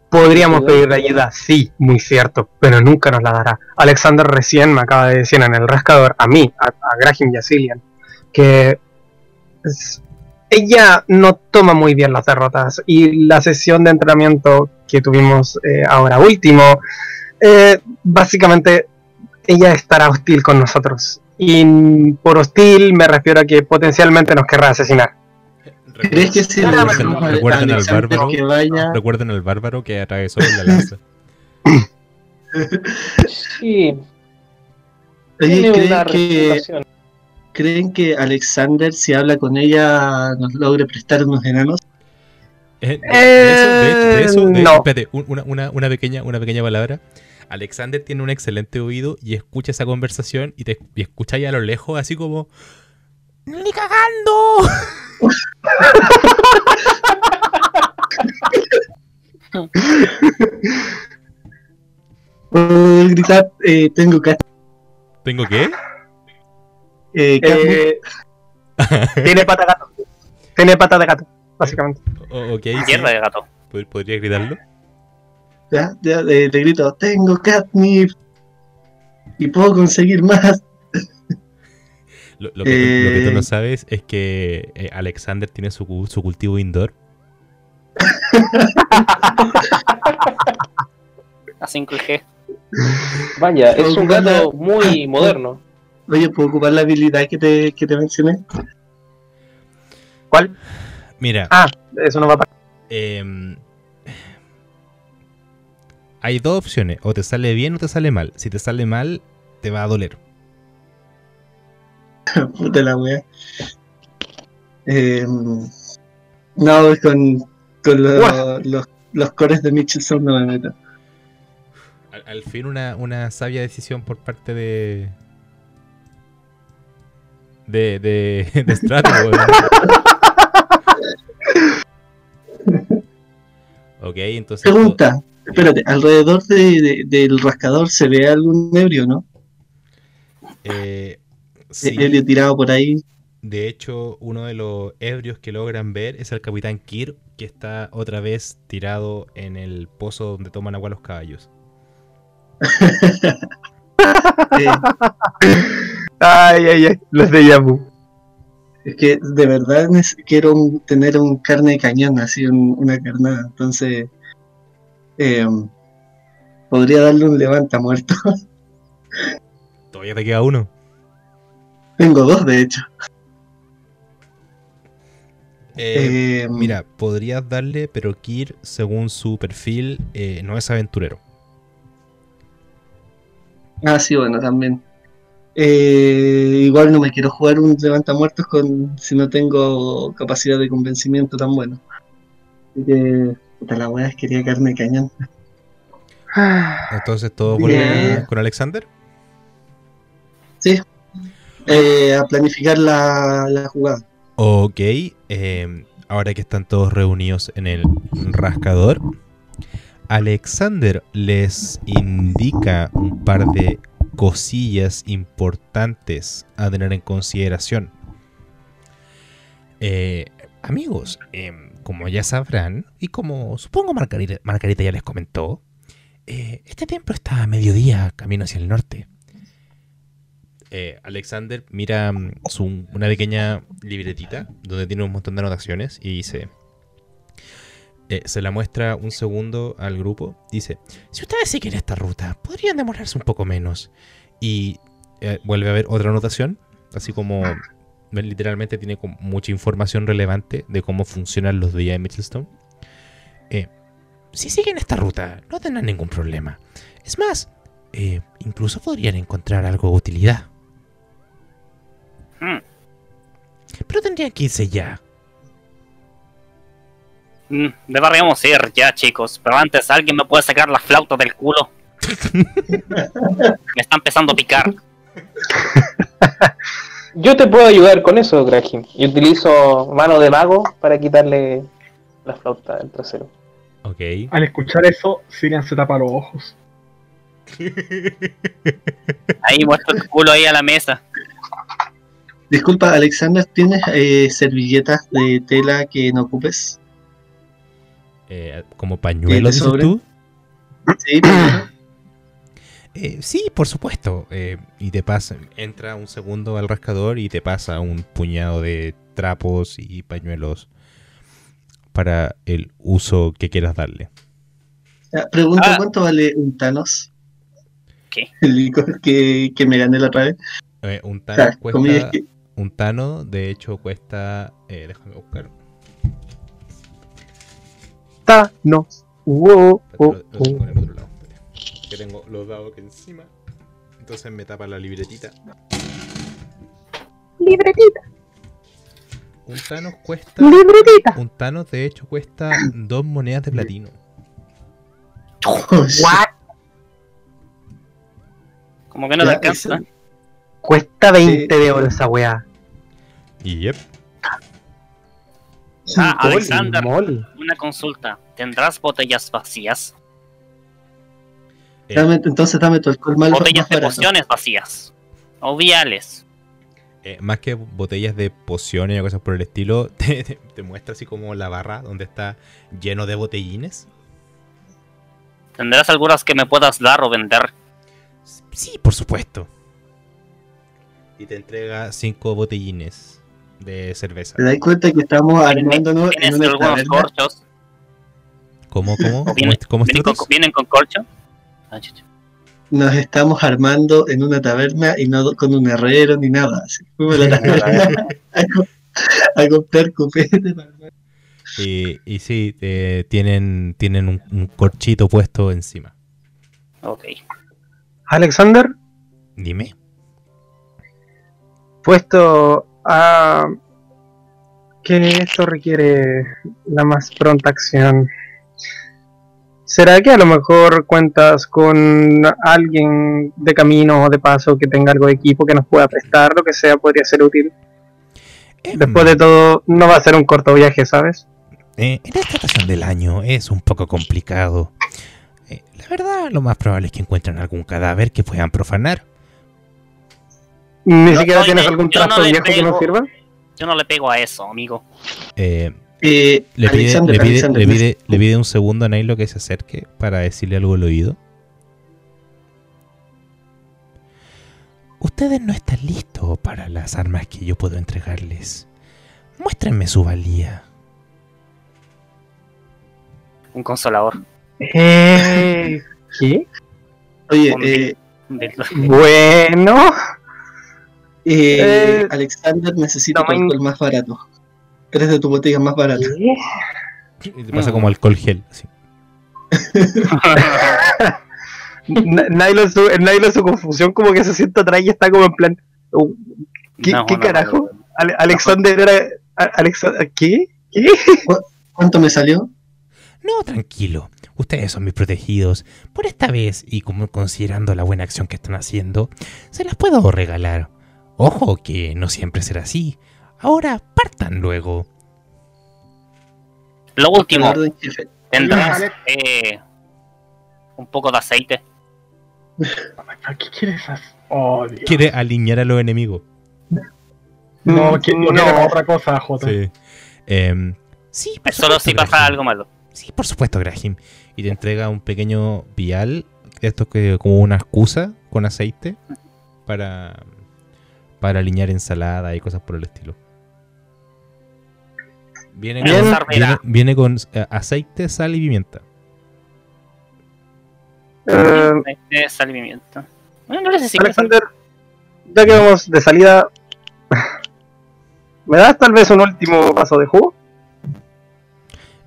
Podríamos pedirle ayuda, sí, muy cierto, pero nunca nos la dará. Alexander recién me acaba de decir en el rascador, a mí, a, a Graham y a Cillian, que es- ella no toma muy bien las derrotas y la sesión de entrenamiento que tuvimos eh, ahora último, eh, básicamente ella estará hostil con nosotros. Y por hostil me refiero a que potencialmente nos querrá asesinar. ¿Crees que si le Recuerden, recuerden al bárbaro. que vaya, Recuerden al bárbaro que atravesó la lanza. Sí, Oye, ¿creen que, reputación. ¿creen que Alexander, si habla con ella, nos logre prestar unos enanos? Eh, de, de eso, de, de eso, de- no. espérate, un- una, una, una pequeña, una pequeña palabra. Alexander tiene un excelente oído y escucha esa conversación y, te, y escucha ahí a lo lejos así como... ¡Ni cagando! Puedo gritar, eh, tengo cat, ¿Tengo qué? eh. Eh, tiene pata de gato. Tiene pata de gato, básicamente. O- ok, sí. Mierda de gato. ¿Pod- ¿Podría gritarlo? ya, ya, eh, le grito, tengo catnip. Y puedo conseguir más. Lo, lo que, tú- lo que tú Eh. no sabes es que eh, Alexander tiene su, su cultivo indoor. A 5G. Vaya, es un la- gato muy moderno. Oye, ¿puedo ocupar la habilidad que te, que te mencioné? ¿Cuál? Mira, Ah, eso no va a pasar. em, hay dos opciones. O te sale bien o te sale mal. Si te sale mal, te va a doler. Puta la wea. Eh, no, con, con lo- Guau. los, los cores de Mitchelson no me meto. Al, al fin una, una sabia decisión por parte de... De, de, de Strato, weón. Ok, entonces... Pregunta, espérate, alrededor de, de- del rascador se ve algún ebrio, ¿no? eh, sí, Ebrio tirado por ahí. de hecho, uno de los ebrios que logran ver es el capitán Kir, que está otra vez tirado en el pozo donde toman agua los caballos. Eh, Ay, ay, ay. Los de Yabu. es que de verdad quiero un- tener un carne de cañón, así un- una carnada. Entonces, eh, podría darle un levanta muerto. Todavía te queda uno. Tengo dos, de hecho. Eh, Eh, Mira, podrías darle, pero Kir, según su perfil, eh, no es aventurero. Ah, sí, bueno, también. Igual no me quiero jugar un levanta muertos con si no tengo capacidad de convencimiento tan bueno. Así que, puta la wea, quería carne cañón. Entonces, ¿todo con, Bien. con Alexander? Eh, a planificar la, jugada. Ok, eh, ahora que están todos reunidos en el rascador, Alexander les indica un par de cosillas importantes a tener en consideración. Eh, amigos, em, como ya sabrán, y como supongo Margarita, Margarita ya les comentó, eh, este templo está a mediodía camino hacia el norte. Eh, Alexander mira mm, su- una pequeña libretita donde tiene un montón de anotaciones y dice... eh, se la muestra un segundo al grupo. Dice, si ustedes siguen esta ruta, podrían demorarse un poco menos. Y eh, vuelve a ver otra anotación, así como literalmente tiene mucha información relevante de cómo funcionan los días de Mitchellstone. Eh, si siguen esta ruta, no tendrán ningún problema. Es más, incluso podrían encontrar algo de utilidad. Hmm. Pero que irse ya. Mm, deberíamos ir ya, chicos. Pero antes, ¿alguien me puede sacar la flauta del culo? me está empezando a picar. Yo te puedo ayudar con eso, Graham. Yo utilizo mano de mago para quitarle la flauta del trasero. Ok. Al escuchar eso, Sirian se tapa los ojos. Ahí muestro el culo ahí a la mesa. Disculpa, Alexander, ¿tienes eh, servilletas de tela que no ocupes? Eh, como pañuelo, dices sobre? tú. Sí. Eh, sí, por supuesto. Eh, y te pasa, entra un segundo al rascador y te pasa un puñado de trapos y pañuelos para el uso que quieras darle. Ya, Pregunta, Ah. ¿cuánto vale un Thanos? ¿Qué? El licor que, que me gané la otra vez. Eh, un O tano sea, cuesta. comillas que- Un tano, de hecho, cuesta. eh, déjame buscar. Thanos. Wow, oh, lo- lo tengo oh. en el otro lado. Que tengo los dados aquí encima. Entonces me tapa la libretita. Libretita, Un Thanos cuesta. libretita. Un Thanos, de hecho, cuesta dos monedas de platino. What? Como que no te alcanza. Cuesta 20 Sí. de oro esa weá. Y yep. Ah, Alexander, una consulta. ¿Tendrás botellas vacías? Eh, Dame- entonces dame tu alcohol malo Botellas de barato. pociones vacías. O viales. eh, más que botellas de pociones o cosas por el estilo, te, te- te muestra así como la barra donde está lleno de botellines. ¿Tendrás algunas que me puedas dar o vender? Sí, por supuesto. Y te entrega cinco botellines de cerveza. ¿Te das cuenta que estamos armándonos en ¿Tienes una algunos corchos? ¿Cómo, cómo? ¿Cómo, ¿Vienen, cómo vienen con, vienen con corcho? Ah. Nos estamos armando en una taberna y no con un herrero ni nada. Así. Fuimos a la taberna a, co- a comprar copete. Y, y sí, eh, tienen, tienen un, un corchito puesto encima. Ok. Alexander, Dime. puesto a que esto requiere la más pronta acción. ¿Será que a lo mejor cuentas con alguien de camino o de paso que tenga algo de equipo que nos pueda prestar, lo que sea, podría ser útil? Em, Después de todo, no va a ser un corto viaje, ¿sabes? eh, en esta estación del año es un poco complicado. Eh, la verdad, lo más probable es que encuentren algún cadáver que puedan profanar. ¿Ni Yo siquiera no tienes le- algún no trasto viejo que pego. sirva? Yo no le pego a eso, amigo. Eh, Eh, le, pide, le, pide, le, pide, le pide un segundo a Nailo que se acerque para decirle algo al oído. Ustedes no están listos para las armas que yo puedo entregarles. Muéstrenme su valía. Un consolador. Eh, ¿Qué? Oye, eh, Bueno, eh, Eh, Alexander necesita no alcohol más barato. Tres de tu botella más barato. Y te pasa como alcohol gel. así. Nailo en su, en Nailo en su confusión como que se sienta atrás y está como en plan... uh, ¿Qué, No, qué no, carajo? no, no. Ale- Alexander era... Alexander, ¿Qué? ¿Qué? ¿Cuánto me salió? No, tranquilo. Ustedes son mis protegidos. Por esta vez, y como considerando la buena acción que están haciendo, se las puedo regalar. Ojo que no siempre será así. Ahora partan luego. Lo último, tendrás eh, un poco de aceite. ¿Qué quieres hacer? Oh. Quiere alinear a los enemigos. No, Mm, no, no. quiero otra cosa, Jota. Sí. Em, sí, por Solo supuesto, si pasa algo malo. Sí, por supuesto, Graham. Y te entrega un pequeño vial, esto que como una excusa con aceite para para alinear ensalada y cosas por el estilo. Viene con, Sarmera. viene, viene con, eh, aceite, sal y pimienta. Eh, Aceite, sal y pimienta. Bueno, no necesito Alexander, ya que vamos de salida, ¿me das tal vez un último vaso de jugo?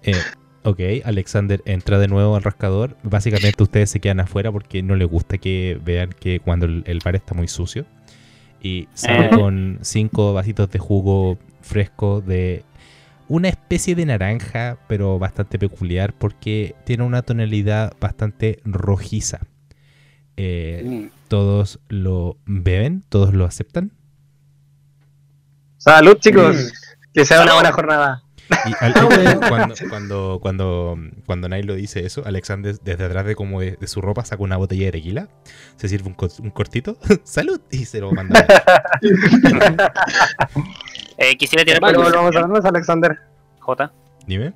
Eh, ok, Alexander entra de nuevo al rascador. Básicamente ustedes se quedan afuera porque no les gusta que vean que cuando el, el bar está muy sucio. Y sale Eh. con cinco vasitos de jugo fresco de una especie de naranja, pero bastante peculiar porque tiene una tonalidad bastante rojiza. Eh, Mm. todos lo beben, todos lo aceptan. Salud, chicos. Mm. Que sea una buena jornada. Y al- Ah, cuando, cuando, cuando, cuando Nailo dice eso, Alexander desde atrás de como de, de su ropa saca una botella de tequila, se sirve un, co- un cortito, salud, y se lo manda. Eh, quisiera tirar Vale, por a vernos, Alexander. J. Dime,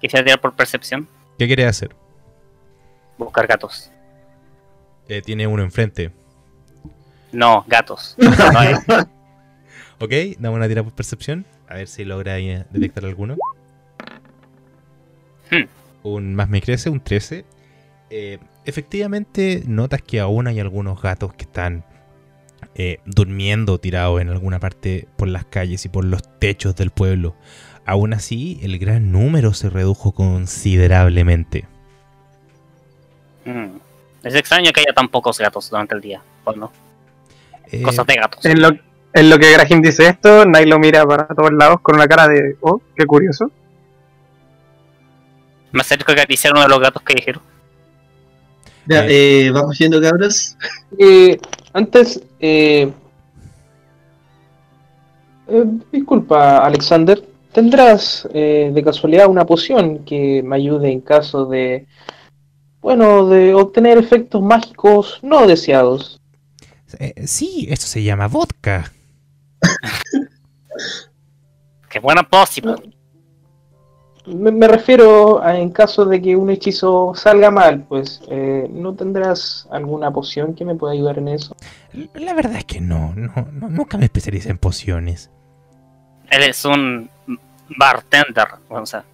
Quisiera tirar por percepción. ¿qué quiere hacer? Buscar gatos. Eh, tiene uno enfrente. No, gatos. No, eh, Ok, dame una tira por percepción, a ver si logra eh, detectar alguno. Hmm. Un más me crece, un 13. Eh, efectivamente, notas que aún hay algunos gatos que están eh, durmiendo tirados en alguna parte por las calles y por los techos del pueblo. Aún así, el gran número se redujo considerablemente. mm. Es extraño que haya tan pocos gatos durante el día. ¿o no? Eh, Cosas de gatos. En lo, en lo que Graham dice esto, Nailo mira para todos lados con una cara de, oh, qué curioso. Me acerco a acariciar uno de los gatos callejeros. Ya, eh, vamos yendo, cabros. Eh, antes, eh, eh, disculpa, Alexander, ¿tendrás eh, de casualidad una poción que me ayude en caso de, bueno, de obtener efectos mágicos no deseados? eh, sí, esto se llama vodka. Qué buena pócima. Me, me refiero a en caso de que un hechizo salga mal, pues, eh, ¿no tendrás alguna poción que me pueda ayudar en eso? La verdad es que no, no, no, nunca me especialicé en pociones. Él es un bartender. O sea,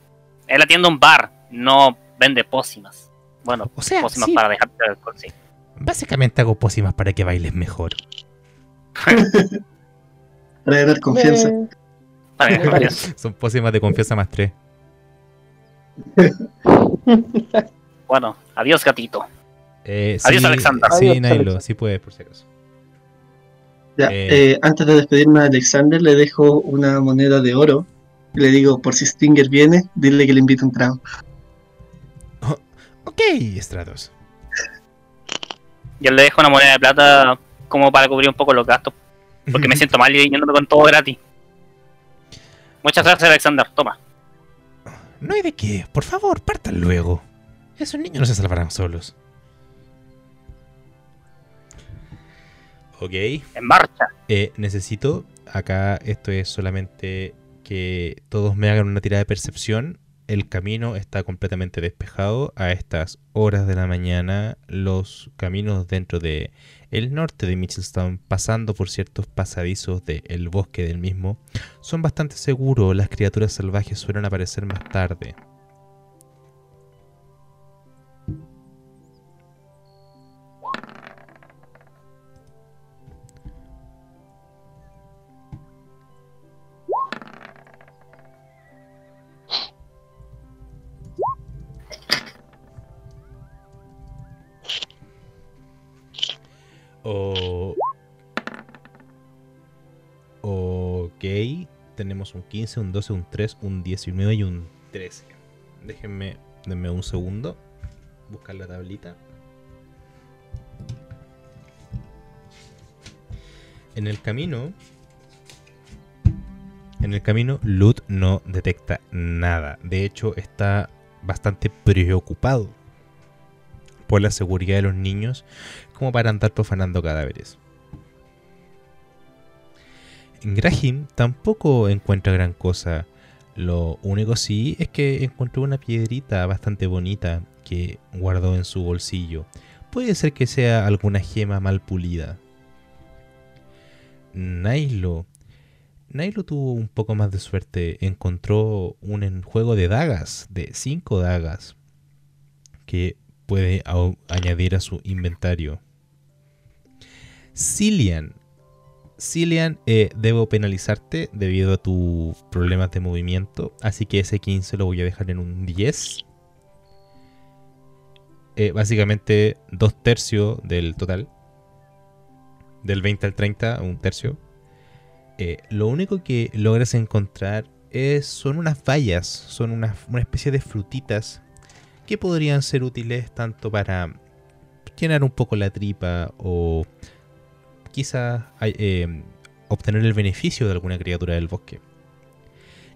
él atiende un bar, no vende pócimas. Bueno, O sea, pócimas sí, para dejarte alcohol, sí. básicamente hago pócimas para que bailes mejor. Para ganar confianza. Me- Para parece. Son pócimas de confianza más 3. Bueno, adiós, gatito. Eh, Adiós, sí, Alexander. Sí, Adiós, Nailo, Alexander. sí puedes, por si acaso. Ya, Eh. eh, antes de despedirme a Alexander, le dejo una moneda de oro. Y le digo, por si Stinger viene, dile que le invito un trago. Ok, Stratos. Yo le dejo una moneda de plata como para cubrir un poco los gastos. Porque me siento mal yéndome con todo gratis. Muchas gracias, Alexander. Toma. No hay de qué. Por favor, partan luego. Esos niños no se salvarán solos. Ok. En marcha. Eh, necesito, acá esto es solamente que todos me hagan una tirada de percepción. El camino está completamente despejado. A estas horas de la mañana, los caminos dentro de el norte de Mitchellstown, pasando por ciertos pasadizos del bosque del mismo, son bastante seguros. Las criaturas salvajes suelen aparecer más tarde. O... Ok, tenemos un 15, un 12, un 3, un 19 y un 13. Déjenme, denme un segundo. Buscar la tablita. En el camino... En el camino, Lut no detecta nada. De hecho, está bastante preocupado por la seguridad de los niños como para andar profanando cadáveres. Graham tampoco encuentra gran cosa. Lo único sí es que encontró una piedrita bastante bonita que guardó en su bolsillo. Puede ser que sea alguna gema mal pulida. Nailo. Nailo tuvo un poco más de suerte. Encontró un juego de dagas, de 5 dagas, que puede añadir a su inventario. Cillian. Cillian, eh, debo penalizarte debido a tus problemas de movimiento, así que ese 15 lo voy a dejar en un 10. Eh, básicamente dos tercios del total. Del 20 al 30, un tercio. Eh, lo único que logras encontrar es, son unas bayas, son una, una especie de frutitas que podrían ser útiles tanto para llenar un poco la tripa o quizás eh, obtener el beneficio de alguna criatura del bosque.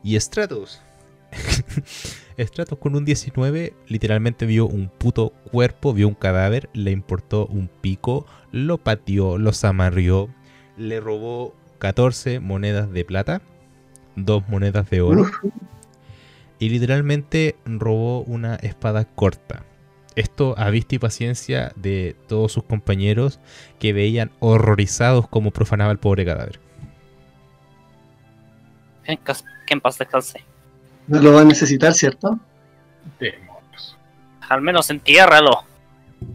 Y Stratos. Stratos con un 19 literalmente vio un puto cuerpo, vio un cadáver, le importó un pico, lo pateó, lo zamarrió, le robó 14 monedas de plata, dos monedas de oro y literalmente robó una espada corta. Esto a vista y paciencia de todos sus compañeros que veían horrorizados cómo profanaba el pobre cadáver. Que en paz descanse. No lo va a necesitar, ¿cierto? Demonios. Al menos entiérralo.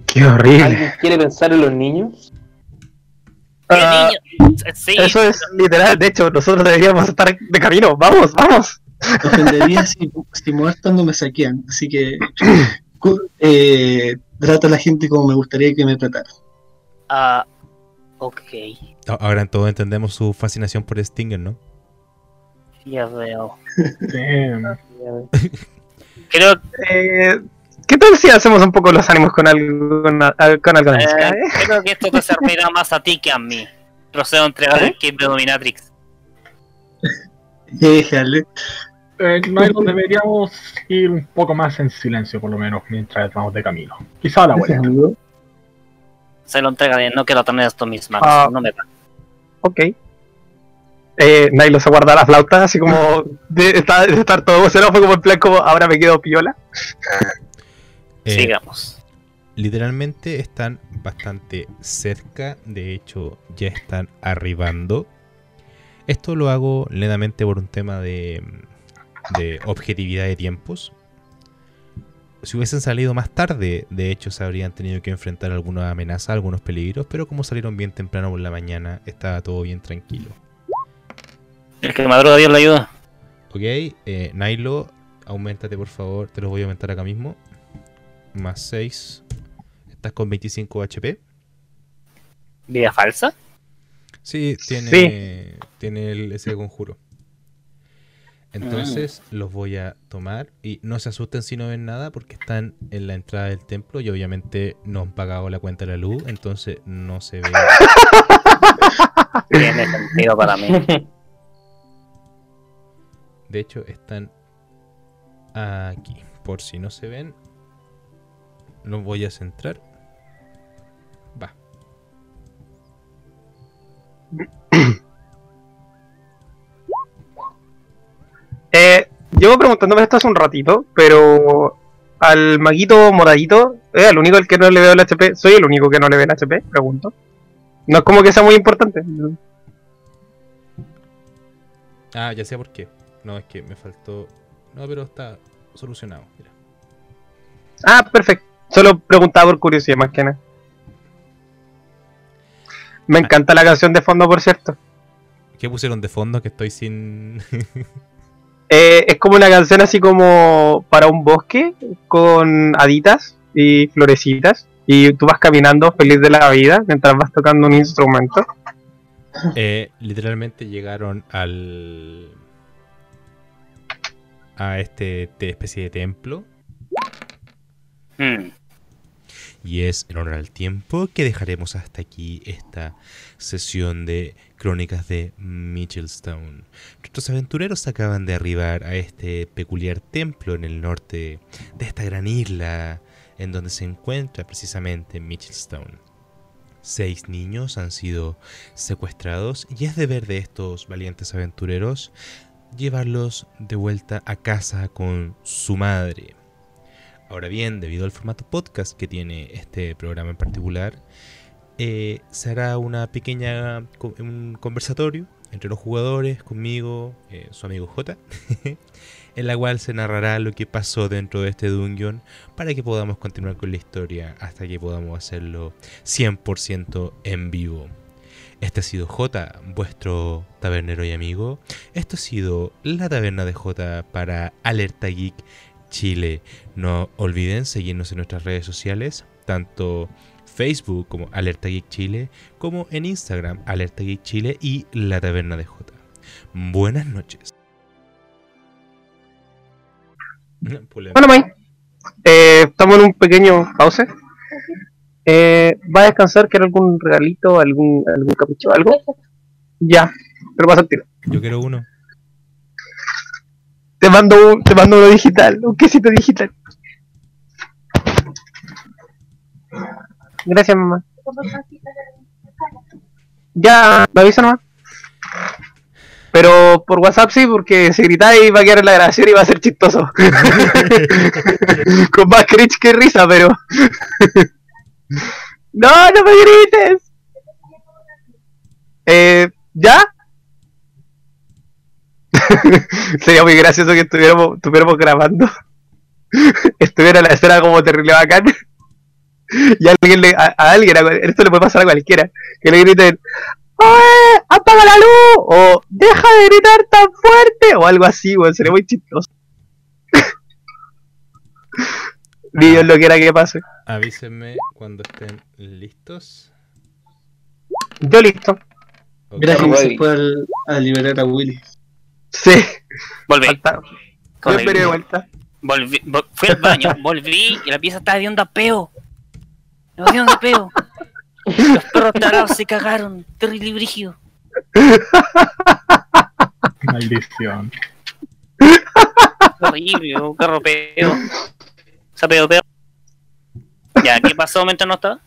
Qué horrible. ¿Alguien quiere pensar en los niños? ¡Qué Ah, niño! Sí, Eso es literal, de hecho, nosotros deberíamos estar de camino. Vamos, vamos. Me ofendería si, si muertos no me saquean. Así que eh, trato a la gente como me gustaría que me tratara. Ah, ok, Ahora todos entendemos su fascinación por Stinger, ¿no? ya veo. Damn. Creo Eh, ¿Qué tal si hacemos un poco los ánimos con algo, con, al- con algo de música, Eh, eh? creo que esto te servirá más a ti que a mí. Procedo a entregar el kit de Dominatrix. Déjale. Eh, Nylon, deberíamos ir un poco más en silencio, por lo menos, mientras vamos de camino. Quizá a la vuelta. Se lo entrega bien, no quiero tener esto en mis manos. Ah. No me da. Ok. Eh, Nilo se guarda la flauta, así como de, está- de estar todo emocionado, fue como en plan como ahora me quedo piola. Eh, Sigamos. literalmente están bastante cerca, de hecho ya están arribando. Esto lo hago lentamente por un tema de, de objetividad de tiempos. Si hubiesen salido más tarde, de hecho se habrían tenido que enfrentar alguna amenaza, algunos peligros, pero como salieron bien temprano por la mañana, estaba todo bien tranquilo. El que madruga Dios le ayuda. Ok, eh, Nailo, aumentate por favor, te los voy a aumentar acá mismo. Más 6. Estás con 25 HP. ¿Vida falsa? Sí, tiene, Sí. tiene el- ese conjuro. Entonces los voy a tomar y no se asusten si no ven nada porque están en la entrada del templo y obviamente no han pagado la cuenta de la luz, entonces no se ve. Tiene sentido para mí. De hecho, están aquí. Por si no se ven, los voy a centrar. Va. Llevo preguntándome esto hace un ratito, pero al maguito moradito, es el único al que no le veo el HP. ¿Soy el único que no le ve el HP? Pregunto. No es como que sea muy importante. Ah, ya sé por qué. No, es que me faltó. No, pero está solucionado. Mira. Ah, perfecto. Solo preguntaba por curiosidad, más que nada. Me encanta la canción de fondo, por cierto. ¿Qué pusieron de fondo? Que estoy sin. Eh, es como una canción así como para un bosque con haditas y florecitas. Y tú vas caminando feliz de la vida mientras vas tocando un instrumento. Eh, literalmente llegaron al. a este te- especie de templo. Hmm. Y es en honor al tiempo que dejaremos hasta aquí esta sesión de crónicas de Mitchellstone. Nuestros aventureros acaban de arribar a este peculiar templo en el norte de esta gran isla en donde se encuentra precisamente Mitchellstone. Seis niños han sido secuestrados y es deber de estos valientes aventureros llevarlos de vuelta a casa con su madre. Ahora bien, debido al formato podcast que tiene este programa en particular, eh, se hará una pequeña conversatorio entre los jugadores, conmigo, eh, su amigo J, en la cual se narrará lo que pasó dentro de este dungeon para que podamos continuar con la historia hasta que podamos hacerlo 100% en vivo. Este ha sido J, vuestro tabernero y amigo. Esto ha sido la taberna de J para Alerta Geek Chile. No olviden seguirnos en nuestras redes sociales, tanto Facebook como Alerta Geek Chile, como en Instagram Alerta Geek Chile y La Taberna de J. Buenas noches. Bueno, May, eh, estamos en un pequeño pause. Eh, ¿Va a descansar? ¿Quiere algún regalito? ¿Algún, algún capricho? ¿Algo? Ya, pero pasa el tiro. Yo quiero uno. Te mando, un, te mando uno digital, un quesito digital. Gracias, mamá. Ya, me avisa nomás. Pero por WhatsApp sí, porque si gritáis va a quedar en la grabación y va a ser chistoso. Con más cringe que risa, pero. ¡No, no me grites! Eh, ¿ya? Sería muy gracioso que estuviéramos, estuviéramos grabando. Estuviera la escena como terrible bacán. Y a alguien, le, a, a alguien, a- esto le puede pasar a cualquiera, que le griten, ¡Oye! ¡Apaga la luz! O ¡Deja de gritar tan fuerte! O algo así, weón, sería muy chistoso. Ni Dios lo quiera que pase. Avísenme cuando estén listos. Yo listo. Ok. Graham se fue al- a liberar a Willy. Sí, Volví. Yo esperé de vuelta. Volví, vol- fui al baño, volví y la pieza estaba de onda peo. No de onda peo. Los perros tarados se cagaron. Terrible y brígido. Maldición. Horrible, un carro peo. Se ha peo peo. Ya, ¿qué pasó mientras no estaba?